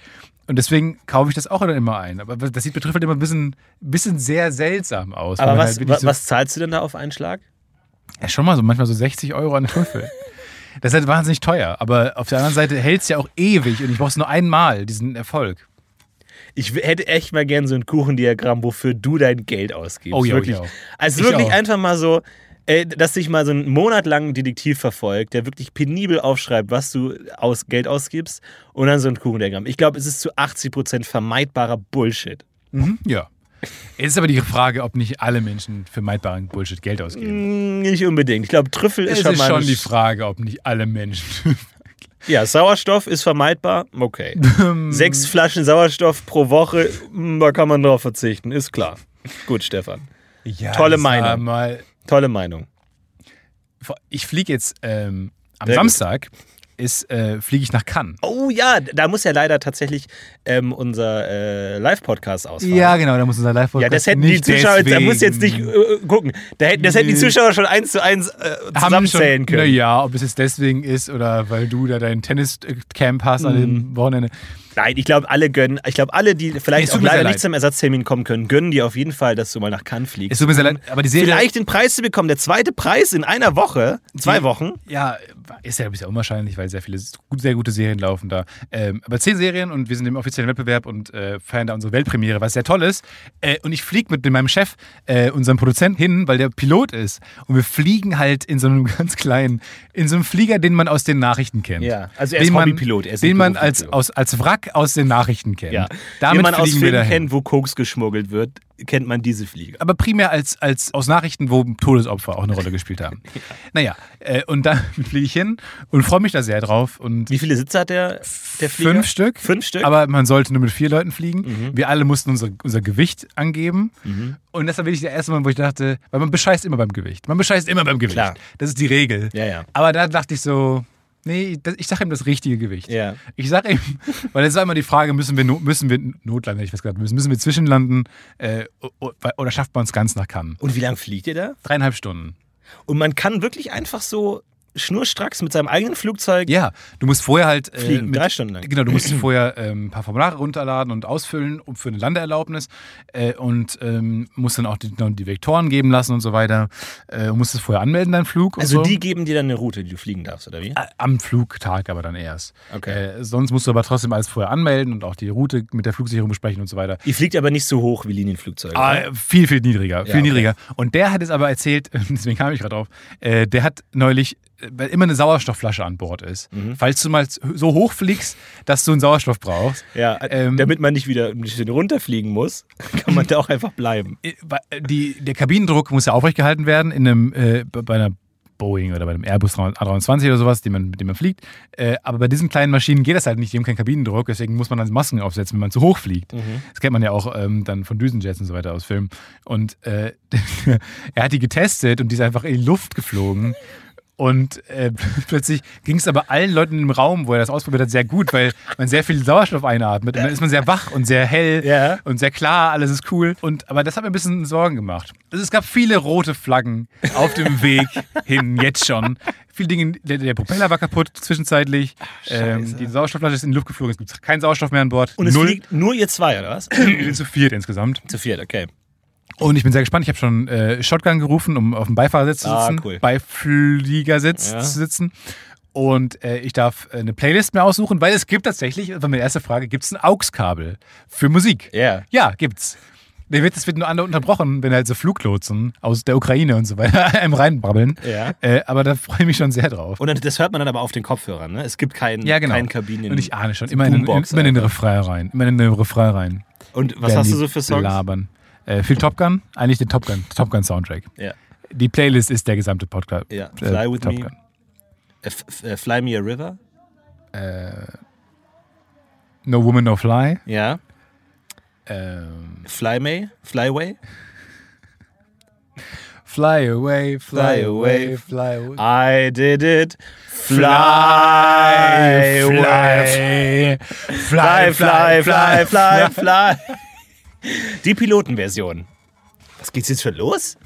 Und deswegen kaufe ich das auch dann immer ein. Aber das sieht bei Trüffel immer ein bisschen, bisschen sehr seltsam aus. Aber was, wa- so, was zahlst du denn da auf einen Schlag? Ja, schon mal so, manchmal so 60 Euro an Trüffel. Das ist halt wahnsinnig teuer. Aber auf der anderen Seite hält es ja auch ewig und ich brauche es nur einmal, diesen Erfolg. Ich hätte echt mal gern so ein Kuchendiagramm, wofür du dein Geld ausgibst. Oh ja, wirklich. ich auch. Also Ich wirklich auch. einfach mal so, äh, dass dich mal so einen Monat lang ein Detektiv verfolgt, der wirklich penibel aufschreibt, was du aus Geld ausgibst und dann so ein Kuchendiagramm. Ich glaube, es ist zu 80% vermeidbarer Bullshit. Mhm, ja. Es ist aber die Frage, ob nicht alle Menschen für meidbaren Bullshit Geld ausgeben. Mm, Nicht unbedingt. Ich glaube, Trüffel ist Es schon ist mal. schon eine die Sch- Frage, ob nicht alle Menschen. Ja, Sauerstoff ist vermeidbar. Okay. Sechs Flaschen Sauerstoff pro Woche, mm, da kann man drauf verzichten. Ist klar. Gut, Stefan. Ja, Tolle Meinung. Tolle Meinung. ich fliege jetzt ähm, am. Samstag ist, äh, fliege ich nach Cannes. Oh ja, da muss ja leider tatsächlich ähm, unser äh, Live-Podcast ausfallen. Ja, genau, da muss unser live Ja, das hätten die Zuschauer, da muss jetzt nicht äh, gucken. Da hätten, das hätten die. Zuschauer schon eins zu eins äh, zusammenzählen können. Naja, ob es jetzt deswegen ist oder weil du da dein Tenniscamp hast an Mhm. dem Wochenende. Nein, ich glaube, alle gönnen, ich glaube, alle, die Es vielleicht auch leider leid. nicht zum Ersatztermin kommen können, gönnen dir auf jeden Fall, dass du mal nach Cannes Es fliegst. tut mir sehr leid, aber die Serie. Vielleicht den Preis zu bekommen. Der zweite Preis in einer Woche, zwei Die- Wochen. Ja, ist ja ein bisschen unwahrscheinlich, weil sehr viele sehr gute Serien laufen da. Ähm, aber zehn Serien und wir sind im offiziellen Wettbewerb und äh, feiern da unsere Weltpremiere, was sehr toll ist. Äh, und ich fliege mit meinem Chef, äh, unserem Produzenten, hin, weil der Pilot ist. Und wir fliegen halt in so einem ganz kleinen, in so einem Flieger, den man aus den Nachrichten kennt. Ja, also er ist den Hobbypilot, er ist den man als, aus, als Wrack aus den Nachrichten kennt. Ja. Damit Wie man aus Filmen kennt, wo Koks geschmuggelt wird, kennt man diese Flieger. aber primär als, als aus Nachrichten, wo Todesopfer auch eine Rolle gespielt haben. Naja, äh, und dann fliege ich hin und freue mich da sehr drauf. Und Wie viele Sitze hat der, der Flieger? fünf Stück. Fünf Stück? Aber man sollte nur mit vier Leuten fliegen. Mhm. Wir alle mussten unser, unser Gewicht angeben. Und das war wirklich der erste Mal, wo ich dachte, weil man bescheißt immer beim Gewicht. Man bescheißt immer beim Gewicht. Klar. Das ist die Regel. Ja, ja. Aber da dachte ich so, nee, ich sage ihm das richtige Gewicht. Ja. Ich sage ihm, weil es war immer die Frage, müssen wir, müssen wir Notlanden, ich was gesagt, müssen, müssen wir zwischenlanden äh, oder schafft man es ganz nach Cannes? Und wie lange fliegt ihr da? Dreieinhalb Stunden. Und man kann wirklich einfach so schnurstracks mit seinem eigenen Flugzeug. Ja, du musst vorher halt. Äh, Fliegen, mit, drei Stunden lang. Genau, du musst vorher ähm, ein paar Formulare runterladen und ausfüllen um für eine Landeerlaubnis äh, und ähm, musst dann auch die, die Vektoren geben lassen und so weiter. Äh, musst es vorher anmelden, deinen Flug. Also so. die geben dir dann eine Route, die du fliegen darfst, oder wie? Äh, Am Flugtag aber dann erst. Okay. Äh, sonst musst du aber trotzdem alles vorher anmelden und auch die Route mit der Flugsicherung besprechen und so weiter. Ihr fliegt aber nicht so hoch wie Linienflugzeuge. Ah, viel, viel niedriger. Viel okay. niedriger. Und der hat es aber erzählt, deswegen kam ich gerade drauf, äh, der hat neulich, äh, weil immer eine Sauerstoffflasche an Bord ist. Mhm. Falls du mal so hoch fliegst, dass du einen Sauerstoff brauchst. Ja, ähm, damit man nicht wieder ein bisschen runterfliegen muss, kann man da auch einfach bleiben. äh, äh, Die, der Kabinendruck muss ja aufrechtgehalten werden in einem, äh, bei einer Boeing oder bei einem Airbus A320 oder sowas, den man, mit dem man fliegt. Äh, aber bei diesen kleinen Maschinen geht das halt nicht, die haben keinen Kabinendruck, deswegen muss man dann Masken aufsetzen, wenn man zu hoch fliegt. Das kennt man ja auch ähm, dann von Düsenjets und so weiter aus Filmen. Und äh, er hat die getestet und die ist einfach in die Luft geflogen. Und äh, plötzlich ging es aber allen Leuten im Raum, wo er das ausprobiert hat, sehr gut, weil man sehr viel Sauerstoff einatmet. Und dann ist man sehr wach und sehr hell Ja. und sehr klar, alles ist cool. Und, aber das hat mir ein bisschen Sorgen gemacht. Also es gab viele rote Flaggen auf dem Weg hin, jetzt schon. Viele Dinge, der, der Propeller war kaputt zwischenzeitlich. Ähm, die Sauerstoffflasche ist in die Luft geflogen, es gibt keinen Sauerstoff mehr an Bord. Und es Null. fliegt nur ihr zwei, oder was? Wir sind zu viert insgesamt. Zu viert, okay. Und ich bin sehr gespannt. Ich habe schon äh, Shotgun gerufen, um auf dem Beifahrersitz zu Ah, sitzen, cool. Beifliegersitz Ja. zu sitzen. Und äh, ich darf äh, eine Playlist mir aussuchen, weil es gibt tatsächlich, das war meine erste Frage, gibt es ein AUX-Kabel für Musik? Ja. Ja, gibt's. Der wird, das wird nur andere unterbrochen, wenn halt so Fluglotsen aus der Ukraine und so weiter einem reinbrabbeln. Ja. Äh, aber da freue ich mich schon sehr drauf. Und das hört man dann aber auf den Kopfhörern, ne? Es gibt keinen ja, genau. keinen Kabinen. und ich ahne schon, immer in, den- immer in den. Refrain rein. Immer in den Refrain rein. Und was hast du so für Songs? Labern. Äh, viel Top Gun, eigentlich den Top Gun, Top Gun Soundtrack. Ja. Die Playlist ist der gesamte Podcast. Ja. Äh, Fly with Top me. Gun. Äh, äh, Fly Me a River. No Woman, No Fly. Ja. Ähm, Fly May. Flyway. fly away, fly, Fly away, fly away. I did it. Fly, fly, fly, fly, fly, fly, fly. Die Pilotenversion. Was geht's jetzt schon los?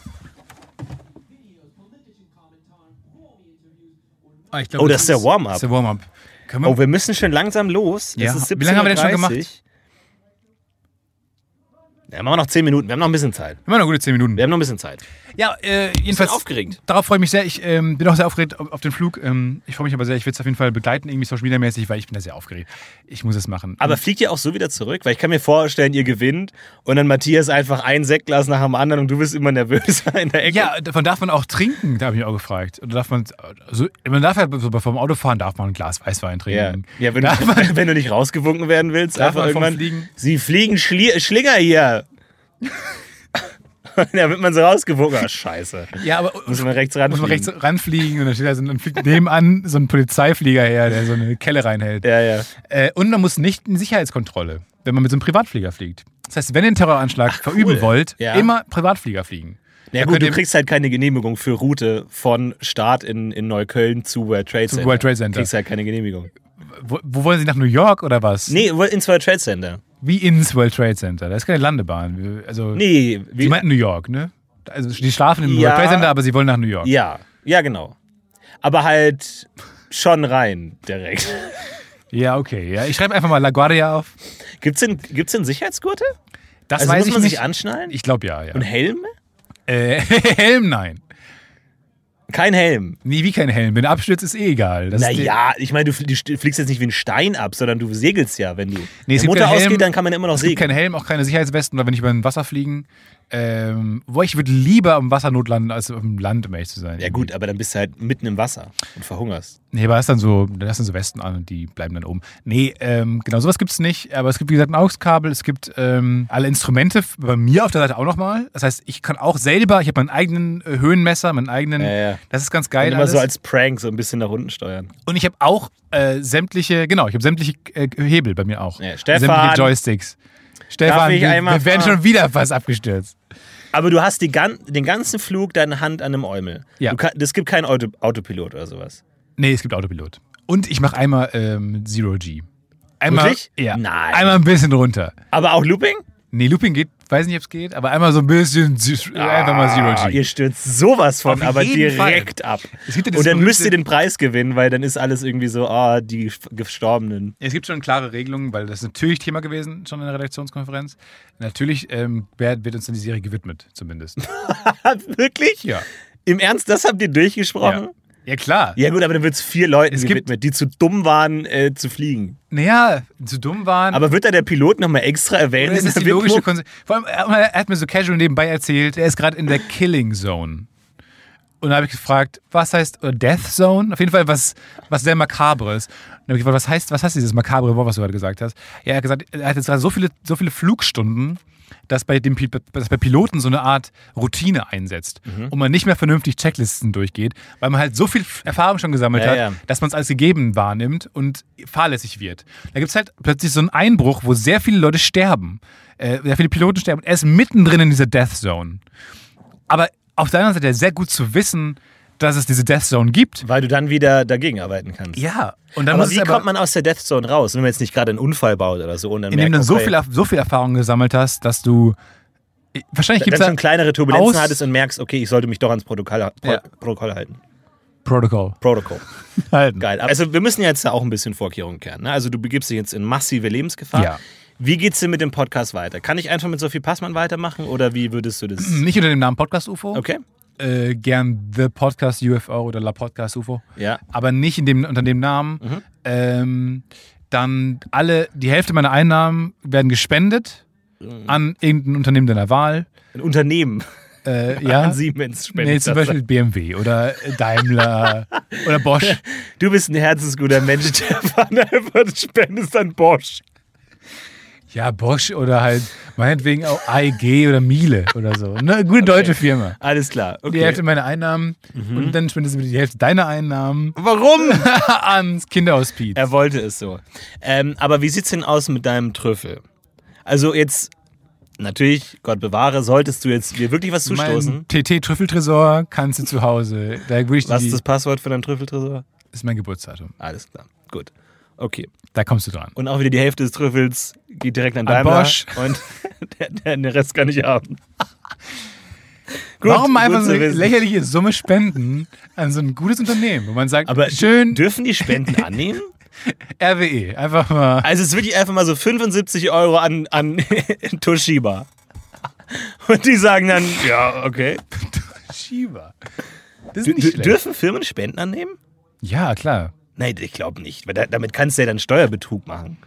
Ah, ich glaube, Oh, das ist der Warm-up. Der wir, Oh, wir müssen schon langsam los. Ja. ist Wie lange haben wir denn schon 17:30. gemacht? Ja, machen wir noch 10 Minuten. Wir haben noch ein bisschen Zeit. wir haben noch gute 10 Minuten. Wir haben noch ein bisschen Zeit. Ja, äh, jedenfalls. aufgeregt. Darauf freue ich mich sehr. Ich ähm, bin auch sehr aufgeregt auf, auf den Flug. Ähm, ich freue mich aber sehr. Ich werde es auf jeden Fall begleiten, irgendwie Social Media mäßig, weil ich bin da sehr aufgeregt. Ich muss es machen. Aber fliegt ihr auch so wieder zurück? Weil ich kann mir vorstellen, ihr gewinnt und dann Matthias einfach ein Sektglas nach dem anderen und du bist immer nervöser in der Ecke. ja, davon darf man auch trinken, da habe ich mich auch gefragt. Oder darf man, also, man darf ja so vom Autofahren darf man ein Glas Weißwein Ja, trinken. ja wenn, Darf du, man- wenn du nicht rausgewunken werden willst, Darf einfach man irgendwann. Fliegen? Sie fliegen Schli Schlinger hier. ja, wird man so rausgewunken. Ah, scheiße. Ja, aber Muss man rechts ran. muss man rechts ranfliegen und dann steht da so, dann fliegt nebenan so ein Polizeiflieger her, der so eine Kelle reinhält. Ja, ja. Äh, und man muss nicht in Sicherheitskontrolle, wenn man mit so einem Privatflieger fliegt. Das heißt, wenn ihr einen Terroranschlag verüben wollt, Ja. immer Privatflieger fliegen. Ja, Da gut, du kriegst halt keine Genehmigung für Route von Start in, in Neukölln zu World Trade Center. World Trade Center. Du kriegst halt keine Genehmigung. Wo, wo wollen Sie nach New York oder was? Nee, ins World Trade Center. Wie ins World Trade Center. Da ist keine Landebahn. Also, Nee, Sie wie, meinten New York, ne? Also, die schlafen im Ja. World Trade Center, aber sie wollen nach New York. ja, ja, genau. Aber halt schon rein direkt. Ja, okay. Ja, ich schreibe einfach mal LaGuardia auf. Gibt's denn, gibt's denn Sicherheitsgurte? Das Also weiß muss ich man nicht. sich anschnallen? ich glaube ja, ja. Und Helm? Äh, Helm, nein. Kein Helm. Nie wie kein Helm. Wenn du abstürzt, ist eh egal. Das Naja, ich meine, du fl- du st- fliegst jetzt nicht wie ein Stein ab, sondern du segelst ja, wenn die Nee, es gibt Motor ausgeht, dann kann man immer noch Es gibt segeln. keinen Helm, auch keine Sicherheitswesten, weil wenn ich über ein Wasser fliegen. Ähm, wo ich würde lieber am Wassernot landen, als auf dem Land, um ehrlich zu sein. Ja gut, aber dann bist du halt mitten im Wasser und verhungerst. Nee, aber hast dann so, da hast dann so Westen an und die bleiben dann oben. Nee, ähm, genau, sowas gibt's nicht. Aber es gibt, wie gesagt, ein AUX-Kabel, es gibt ähm, alle Instrumente bei mir auf der Seite auch nochmal. Das heißt, ich kann auch selber, ich habe meinen eigenen äh, Höhenmesser, meinen eigenen. Ja, ja. Das ist ganz Und geil. immer alles. so als Prank so ein bisschen nach unten steuern. und ich habe auch äh, sämtliche, genau, ich habe sämtliche äh, Hebel bei mir auch. Ja, Stefan. Sämtliche Joysticks. Stefan, wir, wir werden schon wieder fast abgestürzt. Aber du hast gan den ganzen Flug deine Hand an einem Eumel. Ja. Das gibt keinen Auto Autopilot oder sowas. Nee, es gibt Autopilot. Und ich mache einmal ähm, Zero G. Einmal, Wirklich? Ja. Nein. Einmal ein bisschen runter. Aber auch Looping? Nee, Looping geht, weiß nicht, ob es geht, aber einmal so ein bisschen, einfach mal Zero Ah, G. Ihr stürzt sowas von, aber direkt ab. Ja das Und dann müsst ihr den Preis gewinnen, weil dann ist alles irgendwie so, ah, die Gestorbenen. Es gibt schon klare Regelungen, weil das ist natürlich Thema gewesen, schon in der Redaktionskonferenz. Natürlich ähm, wird uns dann die Serie gewidmet, zumindest. Wirklich? Ja. Im Ernst, das habt ihr durchgesprochen? Ja, ja klar. Ja, gut, aber dann wird es vier Leuten Es gibt- gewidmet, die zu dumm waren, äh, zu fliegen. Naja, zu dumm waren. Aber wird da der Pilot nochmal extra erwähnt? das ist die logische? Konsequenz. Vor allem, er er hat mir so casual nebenbei erzählt, er ist gerade in der Killing Zone. Und dann habe ich gefragt, was heißt äh, Death Zone? Auf jeden Fall was, was sehr makabres. Und dann habe ich gefragt, was heißt, was heißt dieses makabre Wort, was du gerade gesagt hast? Ja, er hat gesagt, er hat jetzt gerade so viele, so viele Flugstunden, dass bei, dem, dass bei Piloten so eine Art Routine einsetzt Mhm. und man nicht mehr vernünftig Checklisten durchgeht, weil man halt so viel Erfahrung schon gesammelt Ja, hat, ja. dass man es als gegeben wahrnimmt und fahrlässig wird. Da gibt es halt plötzlich so einen Einbruch, wo sehr viele Leute sterben. Äh, sehr viele Piloten sterben. Er ist mittendrin in dieser Death Zone. Aber auf der anderen Seite sehr gut zu wissen, dass es diese Death Zone gibt. Weil du dann wieder dagegen arbeiten kannst. Ja. Und dann aber muss wie aber, kommt man aus der Death Zone raus, wenn man jetzt nicht gerade einen Unfall baut oder so? Und dann indem du merkt, so, okay, viel, so viel Erfahrung gesammelt hast, dass du. Wahrscheinlich gibt es schon kleinere Turbulenzen hattest und merkst, okay, ich sollte mich doch ans Protokoll, Pro Ja. Protokoll halten. Protocol Protocol. halten. Geil. Also wir müssen jetzt da auch ein bisschen Vorkehrungen kehren. Ne? Also du begibst dich jetzt in massive Lebensgefahr. Ja. Wie geht's dir mit dem Podcast weiter? Kann ich einfach mit Sophie Passmann weitermachen oder wie würdest du das? Nicht unter dem Namen Podcast UFO. Okay. Äh, gern The Podcast UFO oder La Podcast UFO. Ja. aber nicht in dem, unter dem Namen. Mhm. Ähm, dann alle, die Hälfte meiner Einnahmen werden gespendet Mhm. an irgendein Unternehmen deiner Wahl. Ein Unternehmen. Äh, ja. An Siemens spendet Nee, zum. Beispiel BMW oder Daimler oder Bosch. Du bist ein herzensguter Mensch, Stefan. Einfach spendest an Bosch. Ja, Bosch oder halt meinetwegen auch AEG oder Miele oder so. Ne? Gute deutsche Firma. Alles klar. Die Okay. Hälfte meiner Einnahmen und dann spendest du die Hälfte deiner Einnahmen Warum? ans Kinderhospiz. Er wollte es so. Ähm, aber wie sieht's denn aus mit deinem Trüffel? Also jetzt, natürlich, Gott bewahre, solltest du jetzt dir wirklich was zustoßen. TT-Trüffeltresor kannst du zu Hause. Da würde ich Was die, ist das Passwort für dein Trüffeltresor? ist mein Geburtsdatum. Alles klar. Gut. Okay. Da kommst du dran. Und auch wieder die Hälfte des Trüffels geht direkt an An Daimler. Bosch. Und der, der, den Rest kann ich haben. Gut, Warum einfach so eine lächerliche Summe spenden an so ein gutes Unternehmen, wo man sagt, Aber schön dürfen die Spenden annehmen? RWE, einfach mal. Also es ist wirklich einfach mal so 75 Euro an, an Toshiba. Und die sagen dann, ja, okay. Shiba. Das ist nicht schlecht. dürfen Firmen Spenden annehmen? Ja, klar. Nein, ich glaube nicht. Weil da, damit kannst du ja dann Steuerbetrug machen.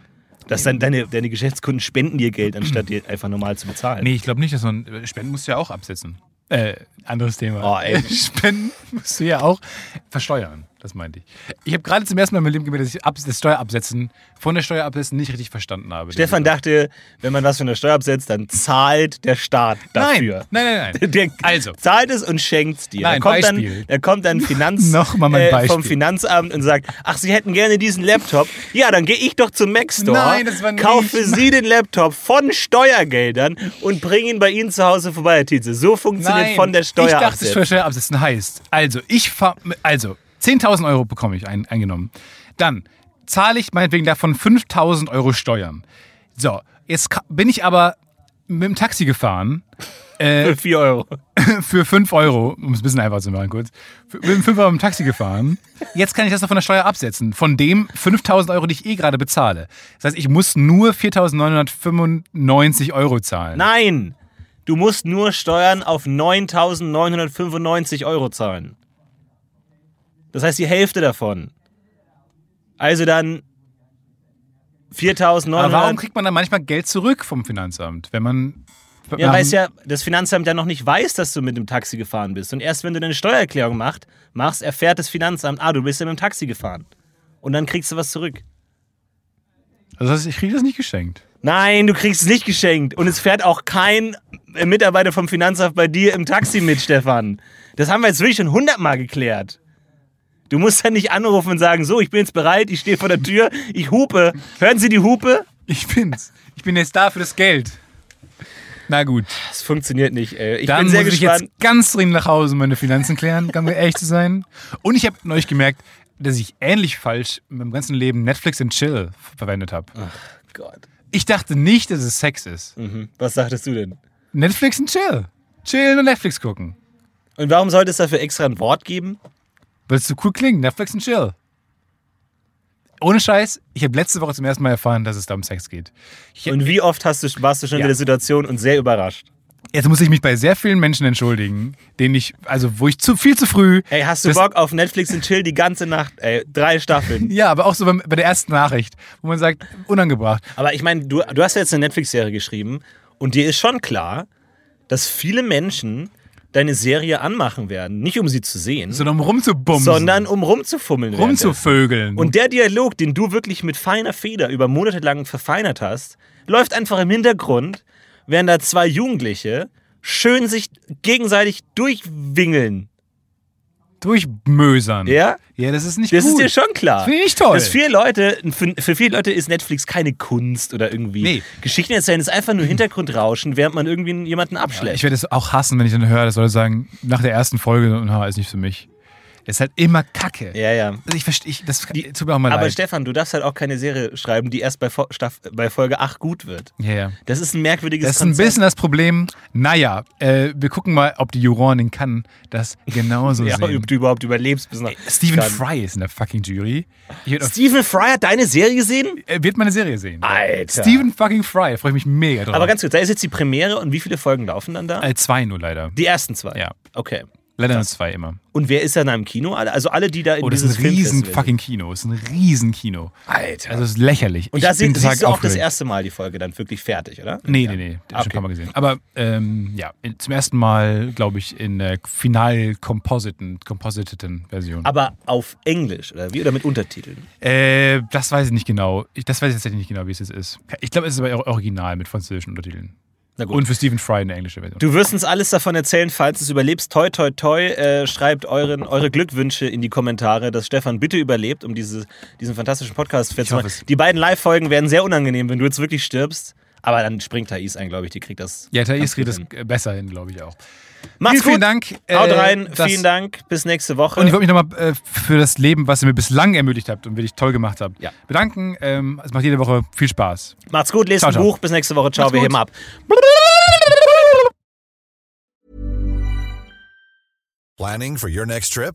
Dass dann deine, deine Geschäftskunden spenden dir Geld, anstatt dir einfach normal zu bezahlen. Nee, ich glaube nicht, dass man. Spenden musst du ja auch absetzen. Äh, anderes Thema. Oh, ey. Spenden musst du ja auch versteuern. Das meinte ich. Ich habe gerade zum ersten Mal in meinem Leben gemerkt, dass ich das Steuerabsetzen von der Steuerabsetzen nicht richtig verstanden habe. Stefan dachte, wenn man was von der Steuer absetzt, dann zahlt der Staat dafür. Nein, nein, nein, nein. Der Also. zahlt es und schenkt es dir. Nein, da, kommt Beispiel. dann, da kommt dann Finanz Nochmal mein äh, Beispiel. vom Finanzamt und sagt, ach, Sie hätten gerne diesen Laptop. Ja, dann gehe ich doch zum Mac Store, Nein, das war nicht- kaufe Sie den Laptop von Steuergeldern und bringe ihn bei Ihnen zu Hause vorbei, Herr Tietze. So funktioniert Nein, von der Steuer Ich dachte, absetzen. Steuerabsetzen heißt, also ich fahr, also 10.000 Euro bekomme ich ein, eingenommen. Dann zahle ich meinetwegen davon 5.000 Euro Steuern. So, jetzt bin ich aber mit dem Taxi gefahren Für 4 Euro. für 5 Euro, um es ein bisschen einfach zu machen kurz, für, bin 5 Euro mit dem Taxi gefahren. Jetzt kann ich das noch von der Steuer absetzen, von dem 5.000 Euro, die ich eh gerade bezahle. Das heißt, ich muss nur 4.995 Euro zahlen. Nein, du musst nur Steuern auf 9.995 Euro zahlen. Das heißt die Hälfte davon. Also dann 4.900. Aber warum kriegt man dann manchmal Geld zurück vom Finanzamt, wenn man... Ja, weil es ja das Finanzamt ja noch nicht weiß, dass du mit dem Taxi gefahren bist. Und erst wenn du deine Steuererklärung macht, machst, erfährt das Finanzamt, ah, du bist ja mit dem Taxi gefahren. Und dann kriegst du was zurück. Also das heißt, ich kriege das nicht geschenkt. Nein, du kriegst es nicht geschenkt. Und es fährt auch kein Mitarbeiter vom Finanzamt bei dir im Taxi mit, Stefan. Das haben wir jetzt wirklich schon hundertmal geklärt. Du musst ja nicht anrufen und sagen, so, ich bin jetzt bereit, ich stehe vor der Tür, ich hupe. Hören Sie die Hupe? Ich bin's. Ich bin jetzt da für das Geld. Na gut. Das funktioniert nicht, ey. Ich Dann bin sehr muss ich gespannt. jetzt ganz dringend nach Hause meine Finanzen klären, ganz ehrlich zu sein. Und ich habe neulich gemerkt, dass ich ähnlich falsch in meinem ganzen Leben Netflix and Chill verwendet habe. Gott. Ich dachte nicht, dass es Sex ist. Mhm. Was sagtest du denn? Netflix and Chill. Chillen und Netflix gucken. Und warum sollte es dafür extra ein Wort geben? Es so cool klingt. Netflix and Chill. Ohne Scheiß, ich habe letzte Woche zum ersten Mal erfahren, dass es da um Sex geht. Ich, Und wie oft hast du, warst du schon Ja. in der Situation und sehr überrascht? jetzt muss ich mich bei sehr vielen Menschen entschuldigen, denen ich, also wo ich zu viel zu früh. Ey, hast du Das- Bock auf Netflix und Chill die ganze Nacht? Ey, drei Staffeln. Ja, aber auch so beim, bei der ersten Nachricht, wo man sagt, unangebracht. Aber ich meine, du, du hast ja jetzt eine Netflix-Serie geschrieben und dir ist schon klar, dass viele Menschen deine Serie anmachen werden. Nicht um sie zu sehen, Sondern um rumzubumsen. sondern um rumzufummeln. rumzuvögeln. Und der Dialog, den du wirklich mit feiner Feder über Monate lang verfeinert hast, läuft einfach im Hintergrund, während da zwei Jugendliche schön sich gegenseitig durchwingeln. Durchmösern. Ja? Ja, das ist nicht Das gut. ist dir schon klar. Das finde ich nicht toll. Dass viele Leute, für, für viele Leute ist Netflix keine Kunst oder irgendwie Nee. Geschichten erzählen, ist einfach nur Hintergrundrauschen, während man irgendwie jemanden abschlägt. Ich werde es auch hassen, wenn ich dann höre, dass Leute sagen, nach der ersten Folge, na, ist nicht für mich. Ist halt immer Kacke. ja, ja. Also ich verstehe, das tut mir auch mal Aber leid. Stefan, du darfst halt auch keine Serie schreiben, die erst bei, Staff bei Folge 8 gut wird. ja, ja. Das ist ein merkwürdiges Das ist ein Konzept. bisschen das Problem. Naja, äh, wir gucken mal, ob die Juroren in Cannes das genauso ja, sehen. ob du überhaupt überlebst bis nach Stephen Cannes. Fry ist in der fucking Jury. Stephen Fry hat deine Serie gesehen? er wird meine Serie sehen. Alter. Stephen fucking Fry, freue ich mich mega drauf. Aber ganz kurz, da ist jetzt die Premiere und wie viele Folgen laufen dann da? äh, zwei nur leider. Die ersten zwei. Ja. Okay. Leider nur zwei immer. Und wer ist da im Kino? Alle- Also alle, die da in Oh, das ist ein riesen fucking Kino. Das ist ein riesen Kino. Alter. Also es ist lächerlich. und da sie, siehst du auch das erste Mal die Folge dann wirklich fertig, oder? Nee, Ja. nee, nee. Das Okay. schon ein paar Mal gesehen. Aber ähm, ja, in, zum ersten Mal, glaube ich, in der final compositeten Version. Aber auf Englisch, oder wie? Oder mit Untertiteln? Äh, das weiß ich nicht genau. Ich, das weiß ich tatsächlich nicht genau, wie es jetzt ist. Ich glaube, es ist aber original mit französischen Untertiteln. Und für Stephen Fry eine englische Version. Du wirst uns alles davon erzählen, falls du es überlebst. Toi, toi, toi. Äh, schreibt euren, eure Glückwünsche in die Kommentare, dass Stefan bitte überlebt, um diese, diesen fantastischen Podcast festzumachen. es. Die beiden Live-Folgen werden sehr unangenehm, wenn du jetzt wirklich stirbst. Aber dann springt Thais ein, glaube ich. Die kriegt das. ja, Thais kriegt das hin. besser hin, glaube ich auch. Macht's vielen, vielen gut. Dank. Haut äh, rein. Vielen Dank. Bis nächste Woche. Und ich wollte mich nochmal äh, für das Leben, was ihr mir bislang ermöglicht habt und wirklich toll gemacht habt, Ja. bedanken. Ähm, es macht jede Woche viel Spaß. Macht's gut. Lest Ciao, ein ciao. Buch. Bis nächste Woche. Ciao. Macht's Wir gut. heben ab. Planning for your next trip?